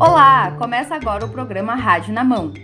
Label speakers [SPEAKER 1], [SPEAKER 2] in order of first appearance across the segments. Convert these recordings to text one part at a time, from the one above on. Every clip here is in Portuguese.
[SPEAKER 1] Olá! Começa agora o programa Rádio na Mão.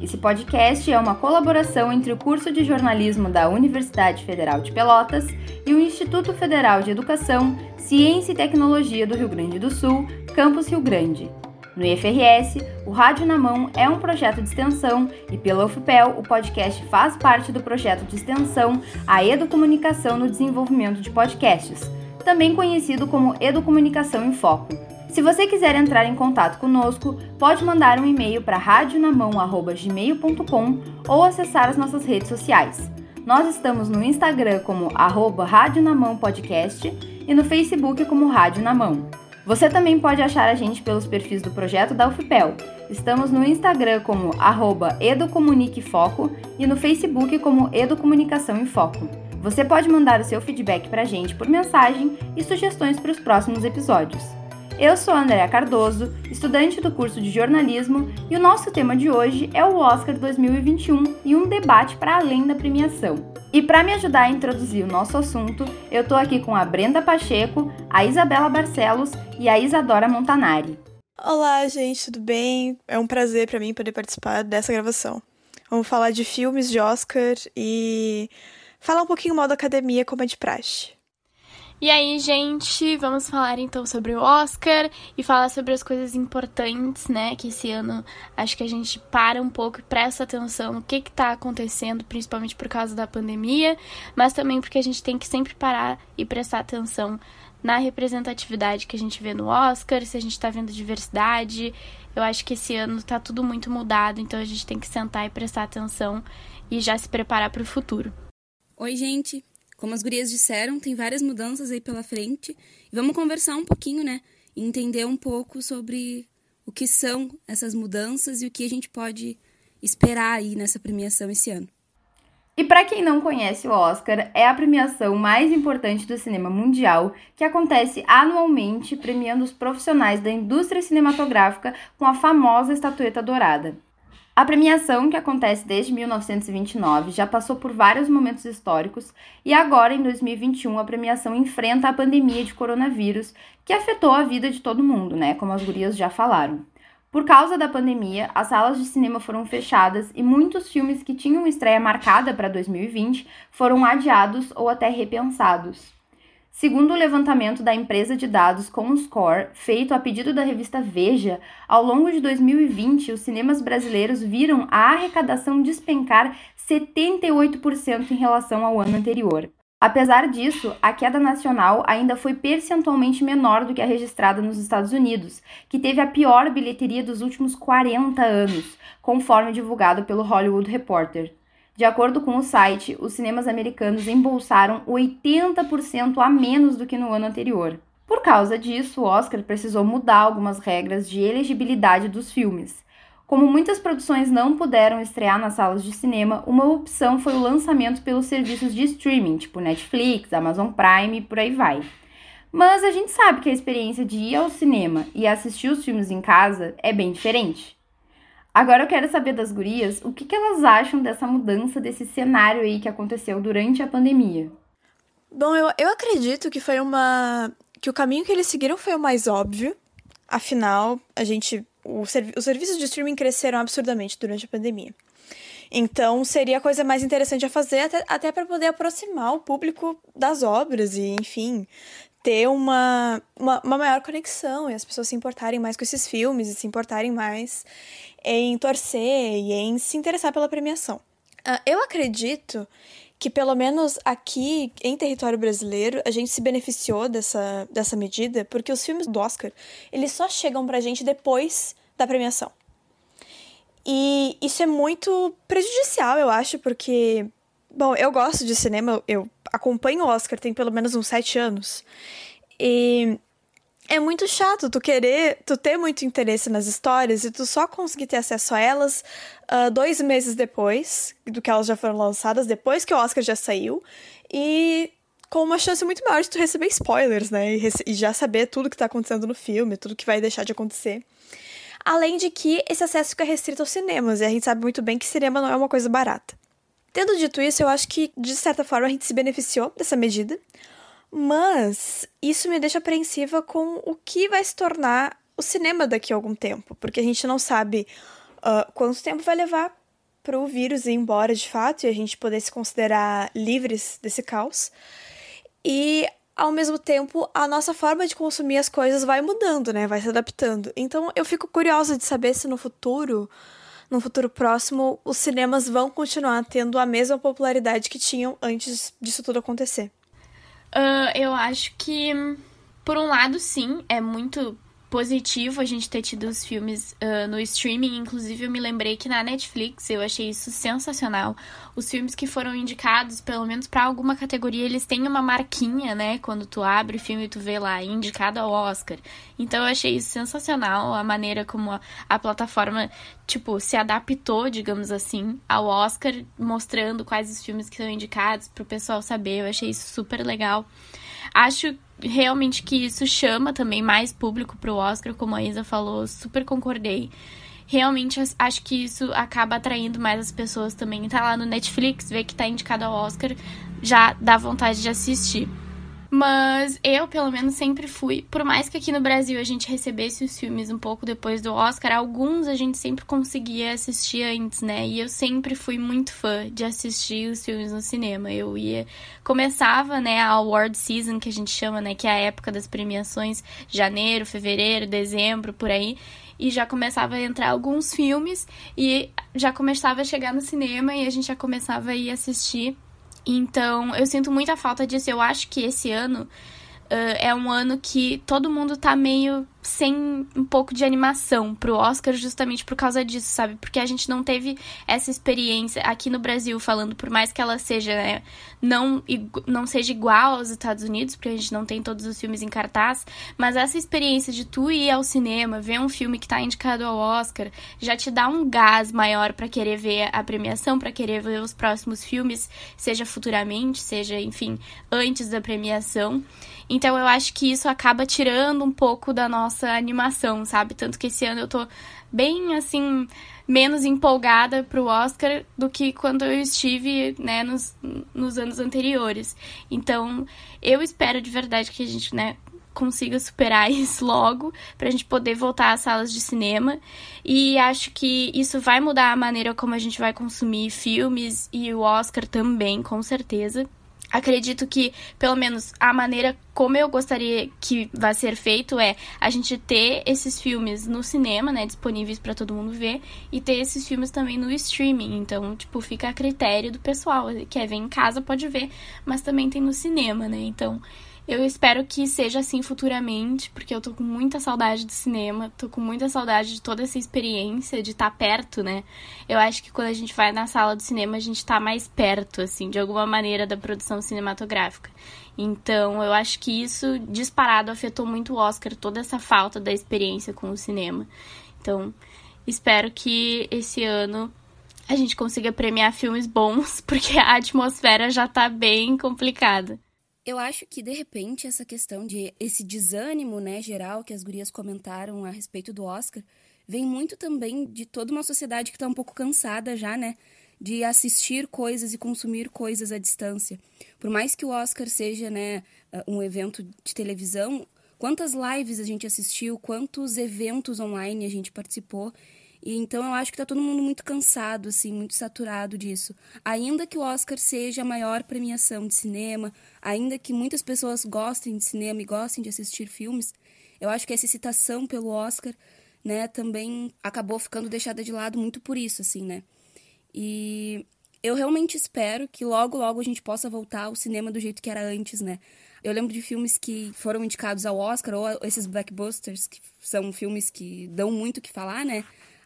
[SPEAKER 1] Esse podcast é uma colaboração entre o curso de jornalismo da Universidade Federal de Pelotas e o Instituto Federal de Educação, Ciência e Tecnologia do Rio Grande do Sul, Campus Rio Grande. No IFRS, o Rádio na Mão é um projeto de extensão e pela UFPEL o podcast faz parte do projeto de extensão A Educomunicação no Desenvolvimento de Podcasts, também conhecido como Educomunicação em Foco. Se você quiser entrar em contato conosco, pode mandar um e-mail para radionamão.gmail.com ou acessar as nossas redes sociais. Nós estamos no Instagram como arroba Rádio Podcast e no Facebook como Rádio na Mão. Você também pode achar a gente pelos perfis do projeto da UFPEL. Estamos no Instagram como arroba educomuniquefoco e no Facebook como Educomunicação em Foco. Você pode mandar o seu feedback para a gente por mensagem e sugestões para os próximos episódios. Eu sou a Andrea Cardoso, estudante do curso de jornalismo, e o nosso tema de hoje é o Oscar 2021 e um debate para além da premiação. E para me ajudar a introduzir o nosso assunto, eu estou aqui com a Brenda Pacheco, a Isabela Barcelos e a Isadora Montanari.
[SPEAKER 2] Olá, gente, tudo bem? É um prazer para mim poder participar dessa gravação. Vamos falar de filmes de Oscar e falar um pouquinho mal da academia, como é de praxe.
[SPEAKER 3] E aí, gente, vamos falar então sobre o Oscar e falar sobre as coisas importantes, né? Que esse ano acho que a gente para um pouco e presta atenção no que, que tá acontecendo, principalmente por causa da pandemia, mas também porque a gente tem que sempre parar e prestar atenção na representatividade que a gente vê no Oscar, se a gente tá vendo diversidade. Eu acho que esse ano tá tudo muito mudado, então a gente tem que sentar e prestar atenção e já se preparar para o futuro.
[SPEAKER 4] Oi, gente. Como as gurias disseram, tem várias mudanças aí pela frente. E vamos conversar um pouquinho, né? E entender um pouco sobre o que são essas mudanças e o que a gente pode esperar aí nessa premiação esse ano.
[SPEAKER 1] E para quem não conhece o Oscar, é a premiação mais importante do cinema mundial, que acontece anualmente premiando os profissionais da indústria cinematográfica com a famosa estatueta dourada. A premiação, que acontece desde 1929, já passou por vários momentos históricos e agora, em 2021, a premiação enfrenta a pandemia de coronavírus, que afetou a vida de todo mundo, né? Como as gurias já falaram. Por causa da pandemia, as salas de cinema foram fechadas e muitos filmes que tinham estreia marcada para 2020 foram adiados ou até repensados. Segundo o levantamento da empresa de dados Comscore, feito a pedido da revista Veja, ao longo de 2020, os cinemas brasileiros viram a arrecadação despencar 78% em relação ao ano anterior. Apesar disso, a queda nacional ainda foi percentualmente menor do que a registrada nos Estados Unidos, que teve a pior bilheteria dos últimos 40 anos, conforme divulgado pelo Hollywood Reporter. De acordo com o site, os cinemas americanos embolsaram 80% a menos do que no ano anterior. Por causa disso, o Oscar precisou mudar algumas regras de elegibilidade dos filmes. Como muitas produções não puderam estrear nas salas de cinema, uma opção foi o lançamento pelos serviços de streaming, tipo Netflix, Amazon Prime e por aí vai. Mas a gente sabe que a experiência de ir ao cinema e assistir os filmes em casa é bem diferente. Agora eu quero saber das gurias o que, que elas acham dessa mudança, desse cenário aí que aconteceu durante a pandemia.
[SPEAKER 2] Bom, eu, eu acredito que foi uma. que o caminho que eles seguiram foi o mais óbvio. Afinal, a gente. O, os serviços de streaming cresceram absurdamente durante a pandemia. Então, seria a coisa mais interessante a fazer, até, até para poder aproximar o público das obras e, enfim, ter uma, uma, uma, maior conexão e as pessoas se importarem mais com esses filmes e se importarem mais em torcer e em se interessar pela premiação. Uh, eu acredito que, pelo menos aqui em território brasileiro, a gente se beneficiou dessa, dessa medida, porque os filmes do Oscar, eles só chegam pra gente depois da premiação. E isso é muito prejudicial, eu acho, porque, bom, eu gosto de cinema, eu acompanho o Oscar tem pelo menos uns sete anos. E é muito chato tu querer, tu ter muito interesse nas histórias e tu só conseguir ter acesso a elas uh, dois meses depois do que elas já foram lançadas, depois que o Oscar já saiu, e com uma chance muito maior de tu receber spoilers, né? E, e já saber tudo que tá acontecendo no filme, tudo que vai deixar de acontecer. Além de que esse acesso fica restrito aos cinemas, e a gente sabe muito bem que cinema não é uma coisa barata. Tendo dito isso, eu acho que, de certa forma, a gente se beneficiou dessa medida, mas isso me deixa apreensiva com o que vai se tornar o cinema daqui a algum tempo, porque a gente não sabe uh, quanto tempo vai levar para o vírus ir embora de fato e a gente poder se considerar livres desse caos. E ao mesmo tempo, a nossa forma de consumir as coisas vai mudando, né? Vai se adaptando. Então, eu fico curiosa de saber se no futuro, no futuro próximo, os cinemas vão continuar tendo a mesma popularidade que tinham antes disso tudo acontecer.
[SPEAKER 3] Uh, eu acho que, por um lado, sim, é muito positivo a gente ter tido os filmes uh, no streaming. Inclusive, eu me lembrei que na Netflix eu achei isso sensacional. Os filmes que foram indicados, pelo menos para alguma categoria, eles têm uma marquinha, né? Quando tu abre o filme e tu vê lá, indicado ao Oscar. Então eu achei isso sensacional, a maneira como a, a plataforma, tipo, se adaptou, digamos assim, ao Oscar, mostrando quais os filmes que são indicados para o pessoal saber. Eu achei isso super legal. Acho realmente que isso chama também mais público pro Oscar, como a Isa falou, super concordei. Realmente acho que isso acaba atraindo mais as pessoas também. Tá lá no Netflix, ver que tá indicado ao Oscar, já dá vontade de assistir. Mas eu, pelo menos, sempre fui. Por mais que aqui no Brasil a gente recebesse os filmes um pouco depois do Oscar, alguns a gente sempre conseguia assistir antes, né? E eu sempre fui muito fã de assistir os filmes no cinema. Eu ia. Começava, né, a award season, que a gente chama, né? Que é a época das premiações, janeiro, fevereiro, dezembro, por aí e já começava a entrar alguns filmes e já começava a chegar no cinema e a gente já começava a ir assistir. Então, eu sinto muita falta disso. Eu acho que esse ano uh, é um ano que todo mundo tá meio sem um pouco de animação pro Oscar justamente por causa disso, sabe? Porque a gente não teve essa experiência aqui no Brasil, falando, por mais que ela seja, né, não, não seja igual aos Estados Unidos, porque a gente não tem todos os filmes em cartaz, mas essa experiência de tu ir ao cinema, ver um filme que tá indicado ao Oscar, já te dá um gás maior para querer ver a premiação, para querer ver os próximos filmes, seja futuramente, seja, enfim, antes da premiação. Então eu acho que isso acaba tirando um pouco da nossa animação, sabe? Tanto que esse ano eu tô bem assim menos empolgada pro Oscar do que quando eu estive, né, nos, nos anos anteriores. Então, eu espero de verdade que a gente, né, consiga superar isso logo pra gente poder voltar às salas de cinema. E acho que isso vai mudar a maneira como a gente vai consumir filmes e o Oscar também, com certeza acredito que, pelo menos, a maneira como eu gostaria que vai ser feito é a gente ter esses filmes no cinema, né, disponíveis para todo mundo ver, e ter esses filmes também no streaming. Então, tipo, fica a critério do pessoal. Quer ver em casa, pode ver, mas também tem no cinema, né? Então, eu espero que seja assim futuramente, porque eu tô com muita saudade do cinema, tô com muita saudade de toda essa experiência de estar tá perto, né? Eu acho que quando a gente vai na sala do cinema, a gente tá mais perto, assim, de alguma maneira da produção cinematográfica. Então, eu acho que isso disparado afetou muito o Oscar, toda essa falta da experiência com o cinema. Então, espero que esse ano a gente consiga premiar filmes bons, porque a atmosfera já tá bem complicada.
[SPEAKER 4] Eu acho que, de repente, essa questão de esse desânimo, né, geral, que as gurias comentaram a respeito do Oscar, vem muito também de toda uma sociedade que está um pouco cansada já, né, de assistir coisas e consumir coisas à distância. Por mais que o Oscar seja, né, um evento de televisão, quantas lives a gente assistiu, quantos eventos online a gente participou, e então eu acho que tá todo mundo muito cansado, assim, muito saturado disso. Ainda que o Oscar seja a maior premiação de cinema, ainda que muitas pessoas gostem de cinema e gostem de assistir filmes, eu acho que essa excitação pelo Oscar, né, também acabou ficando deixada de lado muito por isso, assim, né? E eu realmente espero que logo, logo a gente possa voltar ao cinema do jeito que era antes, né? Eu lembro de filmes que foram indicados ao Oscar, ou esses blockbusters, que são filmes que dão muito o que falar, né?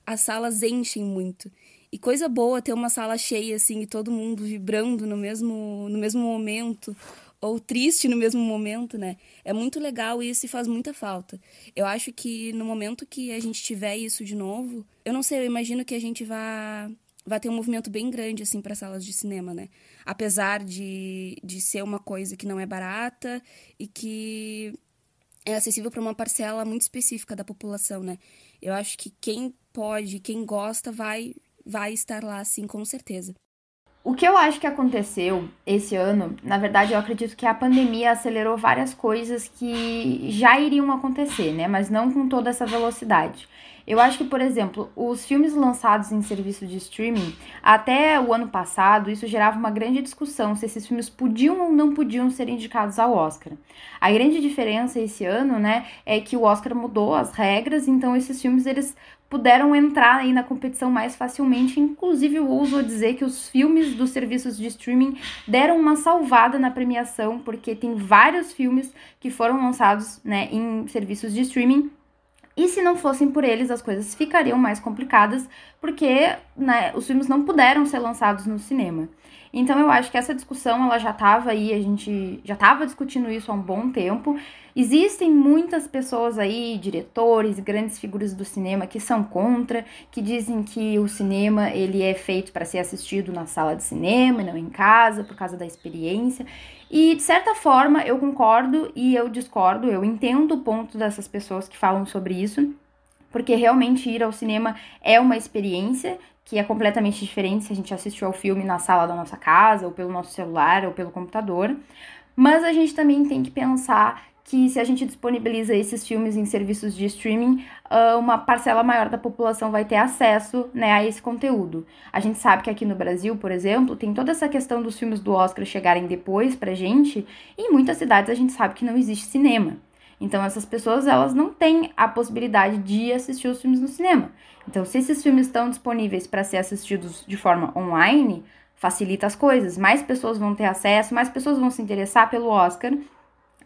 [SPEAKER 4] As salas enchem muito. E coisa boa ter uma sala cheia, assim, e todo mundo vibrando no mesmo, no mesmo momento, ou triste no mesmo momento, né? É muito legal isso e faz muita falta. Eu acho que no momento que a gente tiver isso de novo, eu não sei, eu imagino que a gente vai vai ter um movimento bem grande assim para salas de cinema, né? Apesar de, de ser uma coisa que não é barata e que é acessível para uma parcela muito específica da população, né? Eu acho que quem pode, quem gosta, vai, vai estar lá, sim, com certeza.
[SPEAKER 1] O que eu acho que aconteceu esse ano, na verdade, eu acredito que a pandemia acelerou várias coisas que já iriam acontecer, né? Mas não com toda essa velocidade. Eu acho que, por exemplo, os filmes lançados em serviço de streaming, até o ano passado, isso gerava uma grande discussão se esses filmes podiam ou não podiam ser indicados ao Oscar. A grande diferença esse ano, né, é que o Oscar mudou as regras, então esses filmes eles puderam entrar aí na competição mais facilmente. Inclusive, eu ouso dizer que os filmes dos serviços de streaming deram uma salvada na premiação, porque tem vários filmes que foram lançados né, em serviços de streaming e se não fossem por eles, as coisas ficariam mais complicadas, porque né, os filmes não puderam ser lançados no cinema. Então eu acho que essa discussão ela já estava aí, a gente já estava discutindo isso há um bom tempo. Existem muitas pessoas aí, diretores, grandes figuras do cinema que são contra, que dizem que o cinema ele é feito para ser assistido na sala de cinema, não em casa, por causa da experiência. E de certa forma eu concordo e eu discordo, eu entendo o ponto dessas pessoas que falam sobre isso, porque realmente ir ao cinema é uma experiência que é completamente diferente se a gente assistiu ao filme na sala da nossa casa, ou pelo nosso celular, ou pelo computador. Mas a gente também tem que pensar que se a gente disponibiliza esses filmes em serviços de streaming, ah, uma parcela maior da população vai ter acesso né, a esse conteúdo. A gente sabe que aqui no Brasil, por exemplo, tem toda essa questão dos filmes do Oscar chegarem depois pra gente, e em muitas cidades a gente sabe que não existe cinema. Então essas pessoas elas não têm a possibilidade de assistir os filmes no cinema. Então se esses filmes estão disponíveis para ser assistidos de forma online, facilita as coisas. Mais pessoas vão ter acesso, mais pessoas vão se interessar pelo Oscar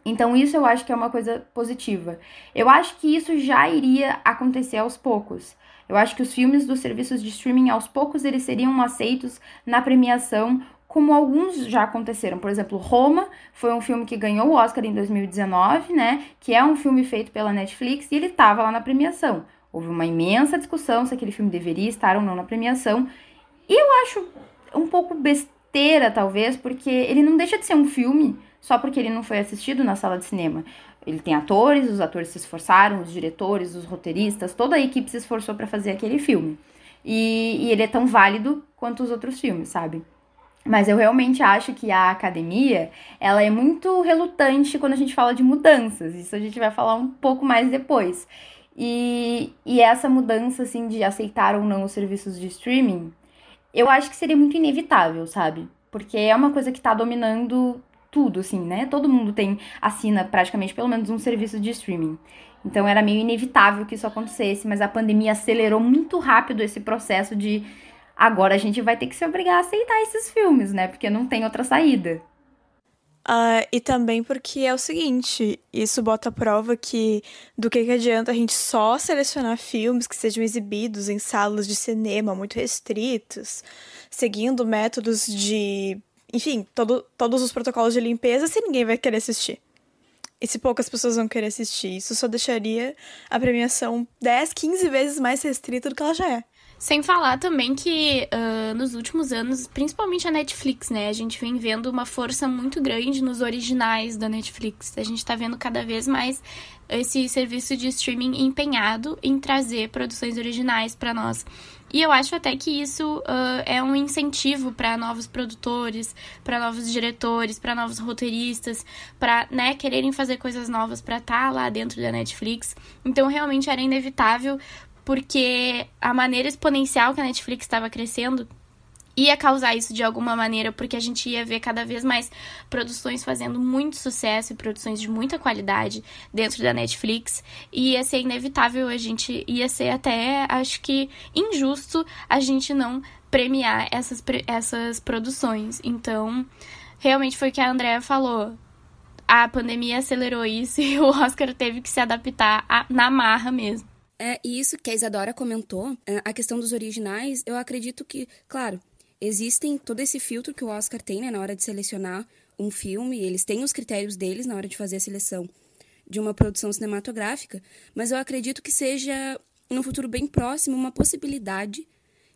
[SPEAKER 1] então, isso eu acho que é uma coisa positiva. Eu acho que isso já iria acontecer aos poucos. Eu acho que os filmes dos serviços de streaming, aos poucos, eles seriam aceitos na premiação, como alguns já aconteceram. Por exemplo, Roma foi um filme que ganhou o Oscar em 2019, né? Que é um filme feito pela Netflix e ele estava lá na premiação. Houve uma imensa discussão se aquele filme deveria estar ou não na premiação. E eu acho um pouco besteira, talvez, porque ele não deixa de ser um filme só porque ele não foi assistido na sala de cinema. Ele tem atores, os atores se esforçaram, os diretores, os roteiristas, toda a equipe se esforçou para fazer aquele filme. E, e ele é tão válido quanto os outros filmes, sabe? Mas eu realmente acho que a academia, ela é muito relutante quando a gente fala de mudanças. Isso a gente vai falar um pouco mais depois. E, e essa mudança, assim, de aceitar ou não os serviços de streaming, eu acho que seria muito inevitável, sabe? Porque é uma coisa que tá dominando tudo, assim, né? Todo mundo tem, assina praticamente pelo menos um serviço de streaming. Então era meio inevitável que isso acontecesse, mas a pandemia acelerou muito rápido esse processo de agora a gente vai ter que se obrigar a aceitar esses filmes, né? Porque não tem outra saída.
[SPEAKER 2] Uh, e também porque é o seguinte, isso bota a prova que do que, que adianta a gente só selecionar filmes que sejam exibidos em salas de cinema muito restritos, seguindo métodos de enfim, todo, todos os protocolos de limpeza se ninguém vai querer assistir. E se poucas pessoas vão querer assistir, isso só deixaria a premiação 10, 15 vezes mais restrita do que ela já é.
[SPEAKER 3] Sem falar também que uh, nos últimos anos, principalmente a Netflix, né? A gente vem vendo uma força muito grande nos originais da Netflix. A gente tá vendo cada vez mais esse serviço de streaming empenhado em trazer produções originais para nós. E eu acho até que isso uh, é um incentivo para novos produtores, para novos diretores, para novos roteiristas, para né, quererem fazer coisas novas para estar tá lá dentro da Netflix. Então realmente era inevitável, porque a maneira exponencial que a Netflix estava crescendo ia causar isso de alguma maneira, porque a gente ia ver cada vez mais produções fazendo muito sucesso e produções de muita qualidade dentro da Netflix, e ia ser inevitável, a gente ia ser até, acho que, injusto a gente não premiar essas, essas produções. Então, realmente foi o que a Andrea falou. A pandemia acelerou isso e o Oscar teve que se adaptar a, na marra mesmo.
[SPEAKER 4] É isso que a Isadora comentou, é, a questão dos originais, eu acredito que, claro, existem todo esse filtro que o Oscar tem né, na hora de selecionar um filme, eles têm os critérios deles na hora de fazer a seleção de uma produção cinematográfica, mas eu acredito que seja, no futuro bem próximo, uma possibilidade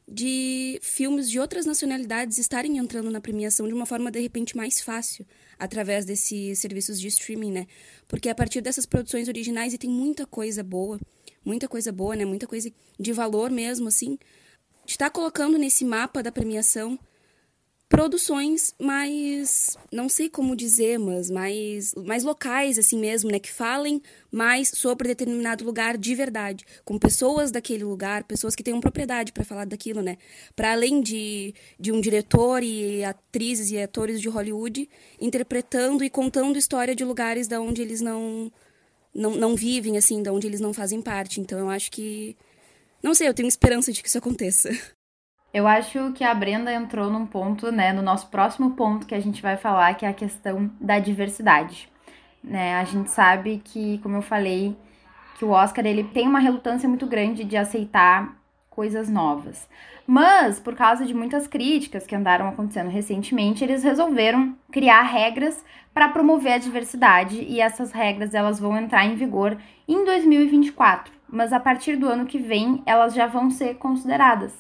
[SPEAKER 4] de filmes de outras nacionalidades estarem entrando na premiação de uma forma de repente mais fácil, através desses serviços de streaming, né? Porque a partir dessas produções originais e tem muita coisa boa, muita coisa boa, né? Muita coisa de valor mesmo, assim, de estar tá colocando nesse mapa da premiação produções mais, não sei como dizer, mas mais, mais locais assim mesmo, né, que falem mais sobre determinado lugar de verdade, com pessoas daquele lugar, pessoas que tenham propriedade para falar daquilo, né? Para além de, de um diretor e atrizes e atores de Hollywood interpretando e contando história de lugares da onde eles não não, não vivem assim, da onde eles não fazem parte. Então eu acho que não sei, eu tenho esperança de que isso aconteça.
[SPEAKER 1] Eu acho que a Brenda entrou num ponto, né, no nosso próximo ponto que a gente vai falar, que é a questão da diversidade. Né? A gente sabe que, como eu falei, que o Oscar ele tem uma relutância muito grande de aceitar coisas novas. Mas, por causa de muitas críticas que andaram acontecendo recentemente, eles resolveram criar regras para promover a diversidade e essas regras elas vão entrar em vigor em 2024, mas a partir do ano que vem elas já vão ser consideradas.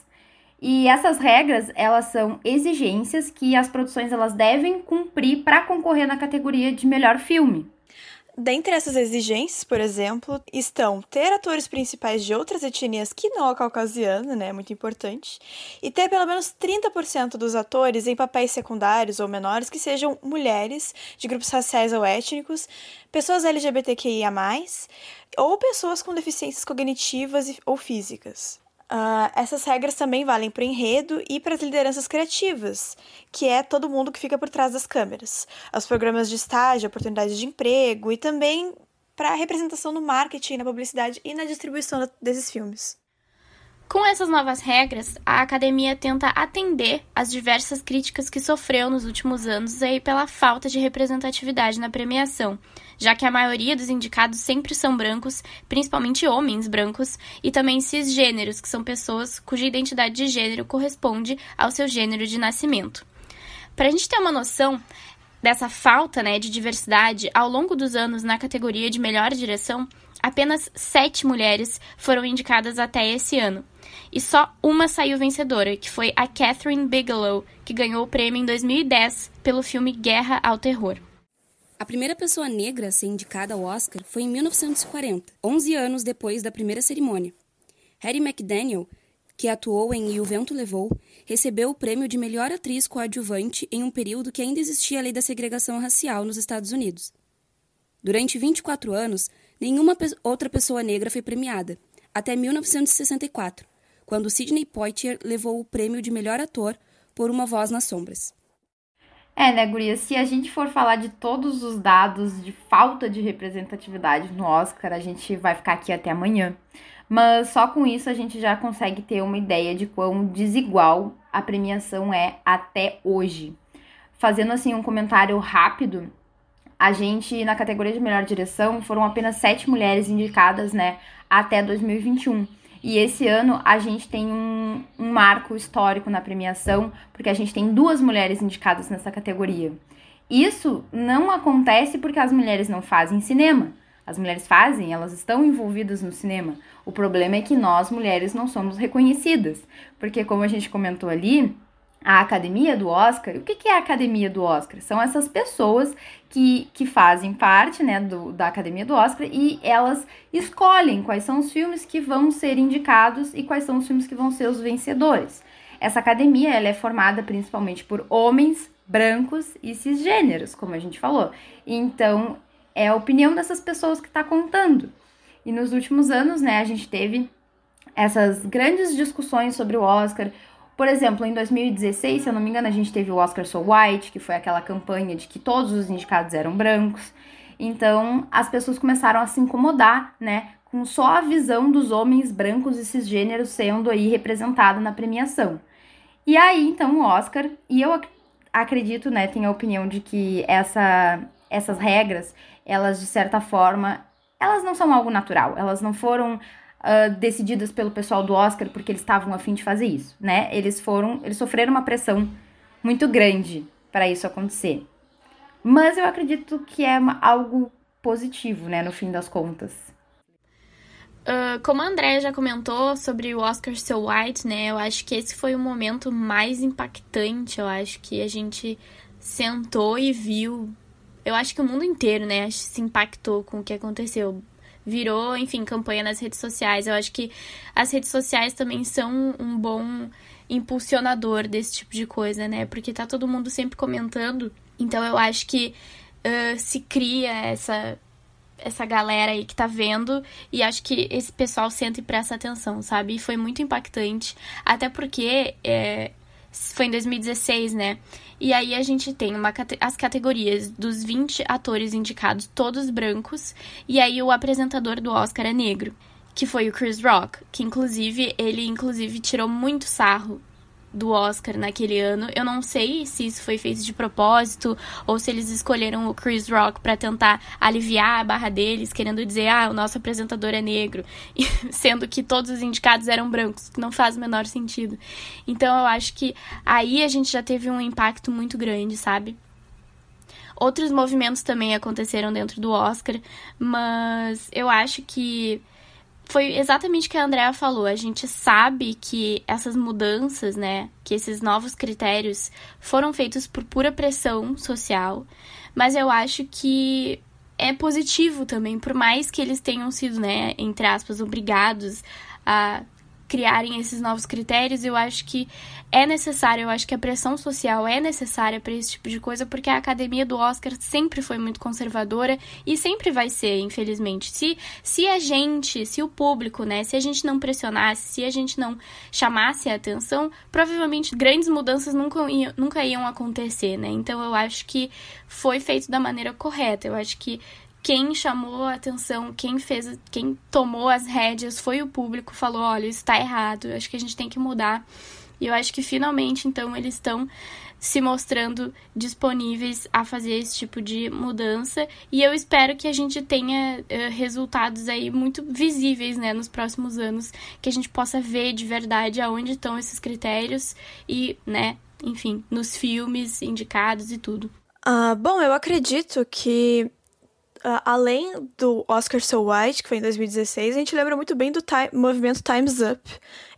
[SPEAKER 1] E essas regras, elas são exigências que as produções elas devem cumprir para concorrer na categoria de melhor filme.
[SPEAKER 2] Dentre essas exigências, por exemplo, estão ter atores principais de outras etnias que não a caucasiana, né, muito importante, e ter pelo menos 30% dos atores em papéis secundários ou menores que sejam mulheres, de grupos raciais ou étnicos, pessoas LGBTQIA+, ou pessoas com deficiências cognitivas ou físicas. Uh, essas regras também valem para o enredo e para as lideranças criativas, que é todo mundo que fica por trás das câmeras, os programas de estágio, oportunidades de emprego e também para a representação no marketing, na publicidade e na distribuição desses filmes.
[SPEAKER 3] Com essas novas regras, a academia tenta atender às diversas críticas que sofreu nos últimos anos aí pela falta de representatividade na premiação, já que a maioria dos indicados sempre são brancos, principalmente homens brancos, e também cisgêneros, que são pessoas cuja identidade de gênero corresponde ao seu gênero de nascimento. Para a gente ter uma noção dessa falta né, de diversidade, ao longo dos anos na categoria de melhor direção, apenas sete mulheres foram indicadas até esse ano e só uma saiu vencedora, que foi a Catherine Bigelow, que ganhou o prêmio em 2010 pelo filme Guerra ao Terror.
[SPEAKER 4] A primeira pessoa negra a ser indicada ao Oscar foi em 1940, 11 anos depois da primeira cerimônia. Harry McDaniel, que atuou em E o Vento Levou, recebeu o prêmio de melhor atriz coadjuvante em um período que ainda existia a lei da segregação racial nos Estados Unidos. Durante 24 anos, nenhuma outra pessoa negra foi premiada, até 1964, quando Sidney Poitier levou o prêmio de melhor ator por Uma Voz nas Sombras.
[SPEAKER 1] É, né, Guria? Se a gente for falar de todos os dados de falta de representatividade no Oscar, a gente vai ficar aqui até amanhã. Mas só com isso a gente já consegue ter uma ideia de quão desigual a premiação é até hoje. Fazendo assim um comentário rápido, a gente, na categoria de melhor direção, foram apenas sete mulheres indicadas, né, até 2021. E esse ano a gente tem um, um marco histórico na premiação, porque a gente tem duas mulheres indicadas nessa categoria. Isso não acontece porque as mulheres não fazem cinema. As mulheres fazem, elas estão envolvidas no cinema. O problema é que nós, mulheres, não somos reconhecidas. Porque, como a gente comentou ali, a academia do Oscar, o que, que é a academia do Oscar? São essas pessoas que, que fazem parte né, do, da academia do Oscar e elas escolhem quais são os filmes que vão ser indicados e quais são os filmes que vão ser os vencedores. Essa academia ela é formada principalmente por homens brancos e cisgêneros, como a gente falou. Então, é a opinião dessas pessoas que está contando. E nos últimos anos, né, a gente teve essas grandes discussões sobre o Oscar, por exemplo, em 2016, se eu não me engano, a gente teve o Oscar So White, que foi aquela campanha de que todos os indicados eram brancos. Então, as pessoas começaram a se incomodar, né, com só a visão dos homens brancos e cisgêneros sendo aí representada na premiação. E aí, então, o Oscar, e eu acredito, né, tenho a opinião de que essa, essas regras, elas de certa forma, elas não são algo natural, elas não foram uh, decididas pelo pessoal do Oscar porque eles estavam afim de fazer isso, né? Eles foram, eles sofreram uma pressão muito grande para isso acontecer. Mas eu acredito que é uma, algo positivo, né, no fim das contas.
[SPEAKER 3] Uh, como a Andrea já comentou sobre o Oscar So White, né? Eu acho que esse foi o momento mais impactante. Eu acho que a gente sentou e viu. Eu acho que o mundo inteiro, né, se impactou com o que aconteceu virou, enfim, campanha nas redes sociais. Eu acho que as redes sociais também são um bom impulsionador desse tipo de coisa, né? Porque tá todo mundo sempre comentando. Então eu acho que uh, se cria essa essa galera aí que tá vendo e acho que esse pessoal senta e presta atenção, sabe? E foi muito impactante, até porque é, foi em 2016, né? E aí a gente tem uma, as categorias dos 20 atores indicados, todos brancos, e aí o apresentador do Oscar é negro, que foi o Chris Rock, que inclusive ele inclusive tirou muito sarro do Oscar naquele ano. Eu não sei se isso foi feito de propósito ou se eles escolheram o Chris Rock para tentar aliviar a barra deles, querendo dizer, ah, o nosso apresentador é negro, sendo que todos os indicados eram brancos, que não faz o menor sentido. Então eu acho que aí a gente já teve um impacto muito grande, sabe? Outros movimentos também aconteceram dentro do Oscar, mas eu acho que foi exatamente o que a Andrea falou. A gente sabe que essas mudanças, né, que esses novos critérios foram feitos por pura pressão social, mas eu acho que é positivo também, por mais que eles tenham sido, né, entre aspas, obrigados a criarem esses novos critérios, eu acho que é necessário, eu acho que a pressão social é necessária para esse tipo de coisa, porque a academia do Oscar sempre foi muito conservadora e sempre vai ser, infelizmente. Se, se a gente, se o público, né, se a gente não pressionasse, se a gente não chamasse a atenção, provavelmente grandes mudanças nunca iam, nunca iam acontecer, né? Então eu acho que foi feito da maneira correta. Eu acho que quem chamou a atenção, quem fez, quem tomou as rédeas foi o público, falou, olha, isso está errado, acho que a gente tem que mudar. E eu acho que finalmente, então, eles estão se mostrando disponíveis a fazer esse tipo de mudança e eu espero que a gente tenha uh, resultados aí muito visíveis, né, nos próximos anos, que a gente possa ver de verdade aonde estão esses critérios e, né, enfim, nos filmes indicados e tudo.
[SPEAKER 2] Uh, bom, eu acredito que uh, além do Oscar So White, que foi em 2016, a gente lembra muito bem do time, movimento Time's Up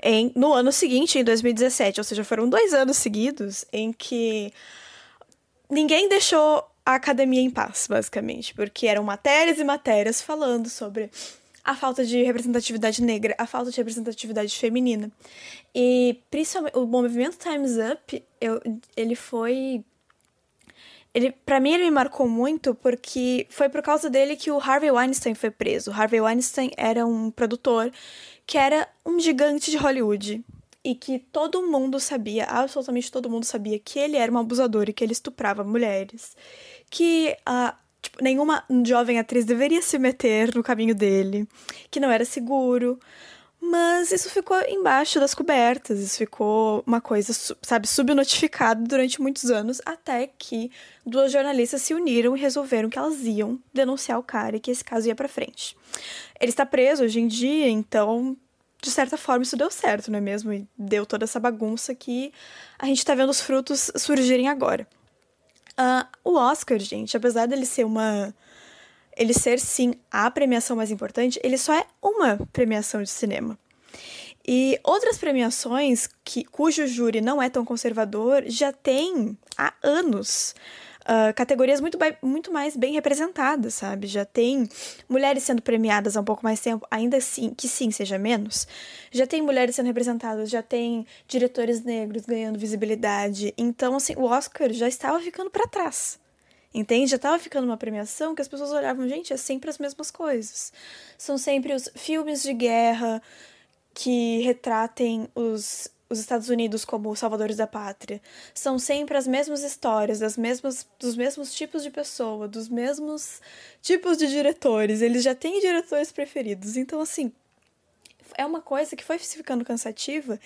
[SPEAKER 2] em, no ano seguinte, em 2017. Ou seja, foram dois anos seguidos em que ninguém deixou a academia em paz, basicamente, porque eram matérias e matérias falando sobre a falta de representatividade negra, a falta de representatividade feminina. E principalmente o movimento Time's Up, eu, ele foi ele, para mim, ele me marcou muito porque foi por causa dele que o Harvey Weinstein foi preso. O Harvey Weinstein era um produtor que era um gigante de Hollywood e que todo mundo sabia, absolutamente todo mundo sabia que ele era um abusador e que ele estuprava mulheres, que a uh, tipo, nenhuma jovem atriz deveria se meter no caminho dele, que não era seguro. Mas isso ficou embaixo das cobertas, isso ficou uma coisa, sabe, subnotificado durante muitos anos, até que duas jornalistas se uniram e resolveram que elas iam denunciar o cara e que esse caso ia para frente. Ele está preso hoje em dia, então, de certa forma, isso deu certo, não é mesmo? E deu toda essa bagunça que a gente tá vendo os frutos surgirem agora. Uh, o Oscar, gente, apesar dele ser uma ele ser sim a premiação mais importante, ele só é uma premiação de cinema. E outras premiações que, cujo júri não é tão conservador já tem há anos uh, categorias muito, muito mais bem representadas, sabe? Já tem mulheres sendo premiadas há um pouco mais tempo, ainda assim, que sim seja menos. Já tem mulheres sendo representadas, já tem diretores negros ganhando visibilidade. Então, assim, o Oscar já estava ficando para trás. Entende? Já tava ficando uma premiação que as pessoas olhavam, gente, é sempre as mesmas coisas. São sempre os filmes de guerra que retratem os, os Estados Unidos como salvadores da pátria. São sempre as mesmas histórias, das mesmas, dos mesmos tipos de pessoa, dos mesmos tipos de diretores. Eles já têm diretores preferidos. Então, assim, é uma coisa que foi ficando cansativa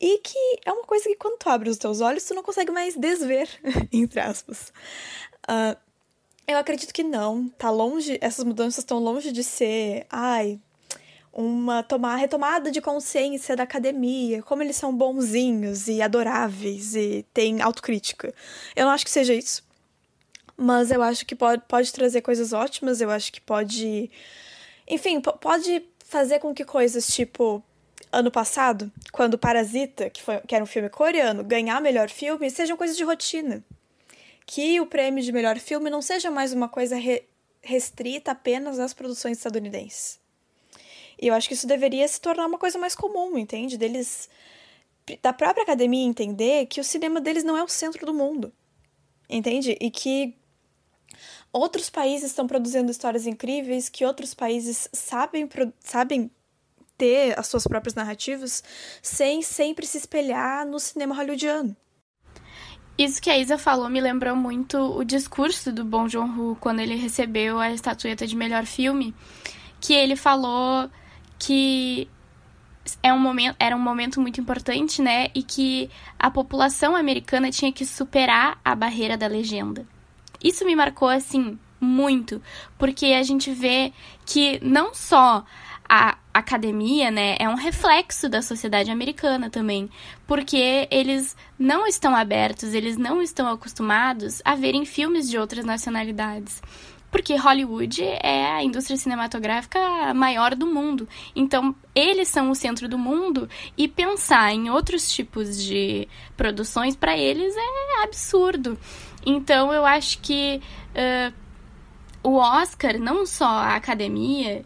[SPEAKER 2] e que é uma coisa que quando tu abre os teus olhos, tu não consegue mais desver, entre aspas. Uh, eu acredito que não. Tá longe, essas mudanças estão longe de ser, ai, uma tomar retomada de consciência da academia, como eles são bonzinhos e adoráveis e têm autocrítica. Eu não acho que seja isso. Mas eu acho que pode, pode trazer coisas ótimas, eu acho que pode. Enfim, pode fazer com que coisas tipo. Ano passado, quando Parasita, que, foi, que era um filme coreano, ganhar melhor filme, sejam coisas de rotina que o prêmio de melhor filme não seja mais uma coisa re restrita apenas às produções estadunidenses. E eu acho que isso deveria se tornar uma coisa mais comum, entende? Deles da própria academia entender que o cinema deles não é o centro do mundo. Entende? E que outros países estão produzindo histórias incríveis, que outros países sabem, sabem ter as suas próprias narrativas sem sempre se espelhar no cinema hollywoodiano.
[SPEAKER 3] Isso que a Isa falou me lembrou muito o discurso do Bong Joon-ho quando ele recebeu a estatueta de melhor filme, que ele falou que é um momento, era um momento muito importante, né? E que a população americana tinha que superar a barreira da legenda. Isso me marcou, assim, muito, porque a gente vê que não só a academia, né, é um reflexo da sociedade americana também, porque eles não estão abertos, eles não estão acostumados a verem filmes de outras nacionalidades porque Hollywood é a indústria cinematográfica maior do mundo. Então, eles são o centro do mundo e pensar em outros tipos de produções para eles é absurdo. Então, eu acho que uh, o Oscar, não só a academia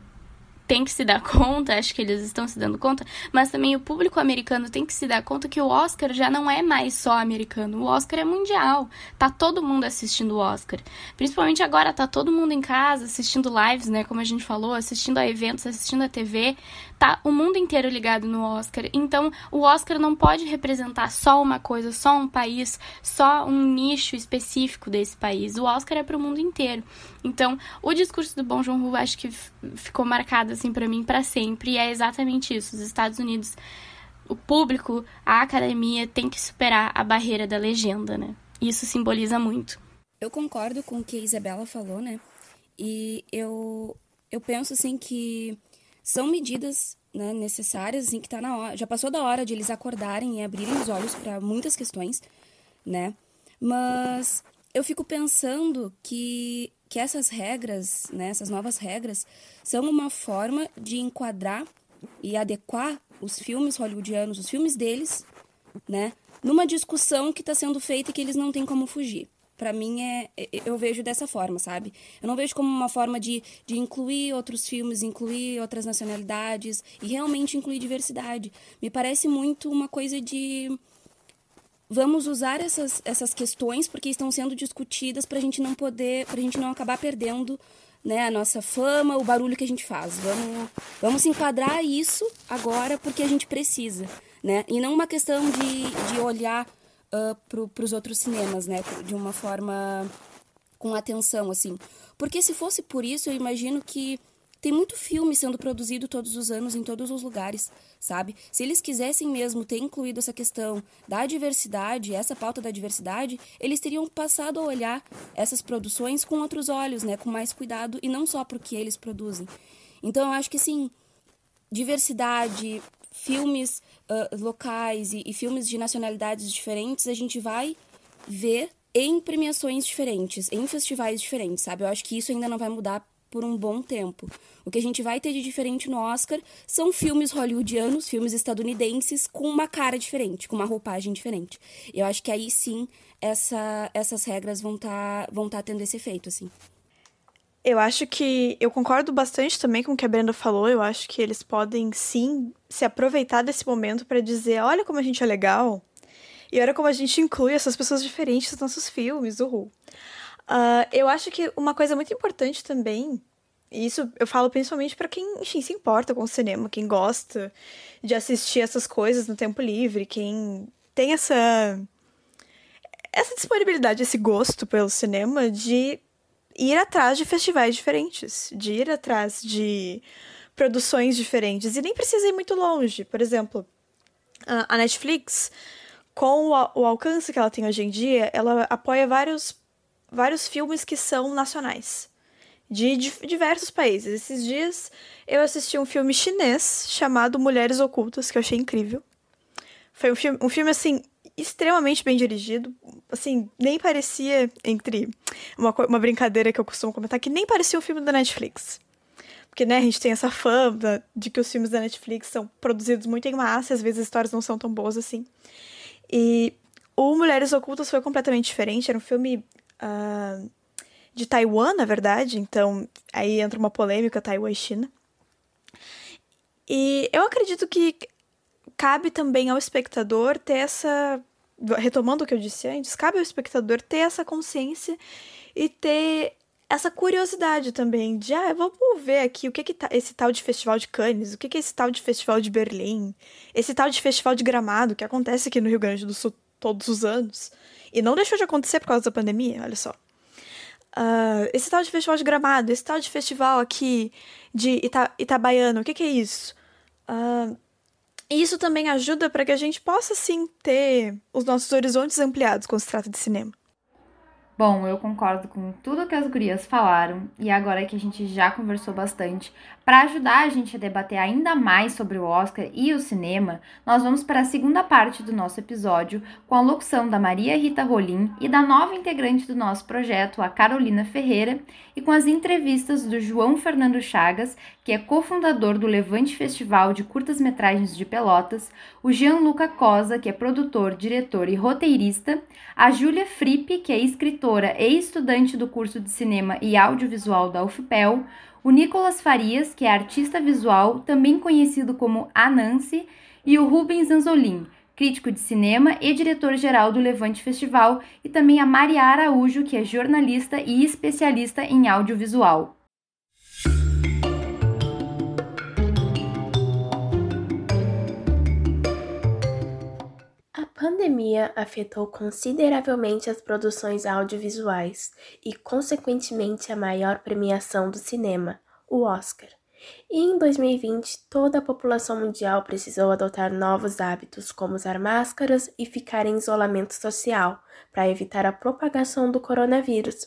[SPEAKER 3] tem que se dar conta, acho que eles estão se dando conta, mas também o público americano tem que se dar conta que o Oscar já não é mais só americano, o Oscar é mundial. Tá todo mundo assistindo o Oscar. Principalmente agora tá todo mundo em casa assistindo lives, né, como a gente falou, assistindo a eventos, assistindo a TV, tá o mundo inteiro ligado no Oscar. Então, o Oscar não pode representar só uma coisa, só um país, só um nicho específico desse país. O Oscar é para o mundo inteiro. Então, o discurso do Bong Joon-ho acho que ficou marcado assim para mim para sempre, e é exatamente isso. Os Estados Unidos, o público, a academia tem que superar a barreira da legenda, né? Isso simboliza muito.
[SPEAKER 4] Eu concordo com o que a Isabela falou, né? E eu eu penso assim que são medidas né, necessárias, assim, que tá na hora, já passou da hora de eles acordarem e abrirem os olhos para muitas questões, né? Mas eu fico pensando que, que essas regras, né, essas novas regras, são uma forma de enquadrar e adequar os filmes hollywoodianos, os filmes deles, né, numa discussão que está sendo feita e que eles não têm como fugir para mim é, é eu vejo dessa forma, sabe? Eu não vejo como uma forma de, de incluir outros filmes, incluir outras nacionalidades e realmente incluir diversidade. Me parece muito uma coisa de vamos usar essas, essas questões porque estão sendo discutidas para a gente não poder, para a gente não acabar perdendo né, a nossa fama, o barulho que a gente faz. Vamos, vamos enquadrar isso agora porque a gente precisa, né? E não uma questão de, de olhar uh, para os outros cinemas, né? De uma forma com atenção, assim. Porque se fosse por isso, eu imagino que tem muito filme sendo produzido todos os anos em todos os lugares, sabe? Se eles quisessem mesmo ter incluído essa questão da diversidade, essa pauta da diversidade, eles teriam passado a olhar essas produções com outros olhos, né? Com mais cuidado e não só porque eles produzem. Então eu acho que sim, diversidade, filmes uh, locais e, e filmes de nacionalidades diferentes, a gente vai ver em premiações diferentes, em festivais diferentes, sabe? Eu acho que isso ainda não vai mudar por um bom tempo. O que a gente vai ter de diferente no Oscar são filmes hollywoodianos, filmes estadunidenses com uma cara diferente, com uma roupagem diferente. Eu acho que aí sim essa, essas regras vão estar tá, vão tá tendo esse efeito, assim.
[SPEAKER 2] Eu acho que eu concordo bastante também com o que a Brenda falou. Eu acho que eles podem sim se aproveitar desse momento para dizer: olha como a gente é legal e olha como a gente inclui essas pessoas diferentes nos nossos filmes, uhul. Uh, eu acho que uma coisa muito importante também, e isso eu falo principalmente para quem, enfim, se importa com o cinema, quem gosta de assistir essas coisas no tempo livre, quem tem essa essa disponibilidade, esse gosto pelo cinema de ir atrás de festivais diferentes, de ir atrás de produções diferentes. E nem precisa ir muito longe. Por exemplo, a Netflix, com o alcance que ela tem hoje em dia, ela apoia vários, vários filmes que são nacionais. De, diversos países. Esses dias eu assisti um filme chinês chamado Mulheres Ocultas, que eu achei incrível. Foi um filme, um filme assim, extremamente bem dirigido. Assim, nem parecia, entre uma, uma brincadeira que eu costumo comentar, que nem parecia um filme da Netflix. Porque, né, a gente tem essa fama de que os filmes da Netflix são produzidos muito em massa, e às vezes as histórias não são tão boas assim. E o Mulheres Ocultas foi completamente diferente. Era um filme uh, de Taiwan, na verdade, então aí entra uma polêmica Taiwan e China. E eu acredito que cabe também ao espectador ter essa. Retomando o que eu disse antes, cabe ao espectador ter essa consciência e ter essa curiosidade também de, ah, vamos ver aqui o que que tá esse tal de festival de Cannes, o que é esse tal de festival de Berlim, esse tal de festival de Gramado que acontece aqui no Rio Grande do Sul todos os anos e não deixou de acontecer por causa da pandemia, olha só. Uh, esse tal de festival de Gramado, esse tal de festival aqui de Ita Itabaiana, o que que é isso? Uh, e isso também ajuda para que a gente possa, sim, ter os nossos horizontes ampliados quando se trata de cinema.
[SPEAKER 1] Bom, eu concordo com tudo que as gurias falaram e agora que a gente já conversou bastante, para ajudar a gente a debater ainda mais sobre o Oscar e o cinema, nós vamos para a segunda parte do nosso episódio com a locução da Maria Rita Rolim e da nova integrante do nosso projeto, a Carolina Ferreira, e com as entrevistas do João Fernando Chagas, que é cofundador do Levante Festival de Curtas-Metragens de Pelotas, o Gianluca Cosa, que é produtor, diretor e roteirista, a Júlia Frippe, que é escritora e estudante do curso de cinema e audiovisual da UFPEL, o Nicolas Farias, que é artista visual, também conhecido como Anansi, e o Rubens Anzolin, crítico de cinema e diretor-geral do Levante Festival, e também a Maria Araújo, que é jornalista e especialista em audiovisual.
[SPEAKER 5] Pandemia afetou consideravelmente as produções audiovisuais e, consequentemente, a maior premiação do cinema, o Oscar. E em 2020, toda a população mundial precisou adotar novos hábitos, como usar máscaras e ficar em isolamento social, para evitar a propagação do coronavírus.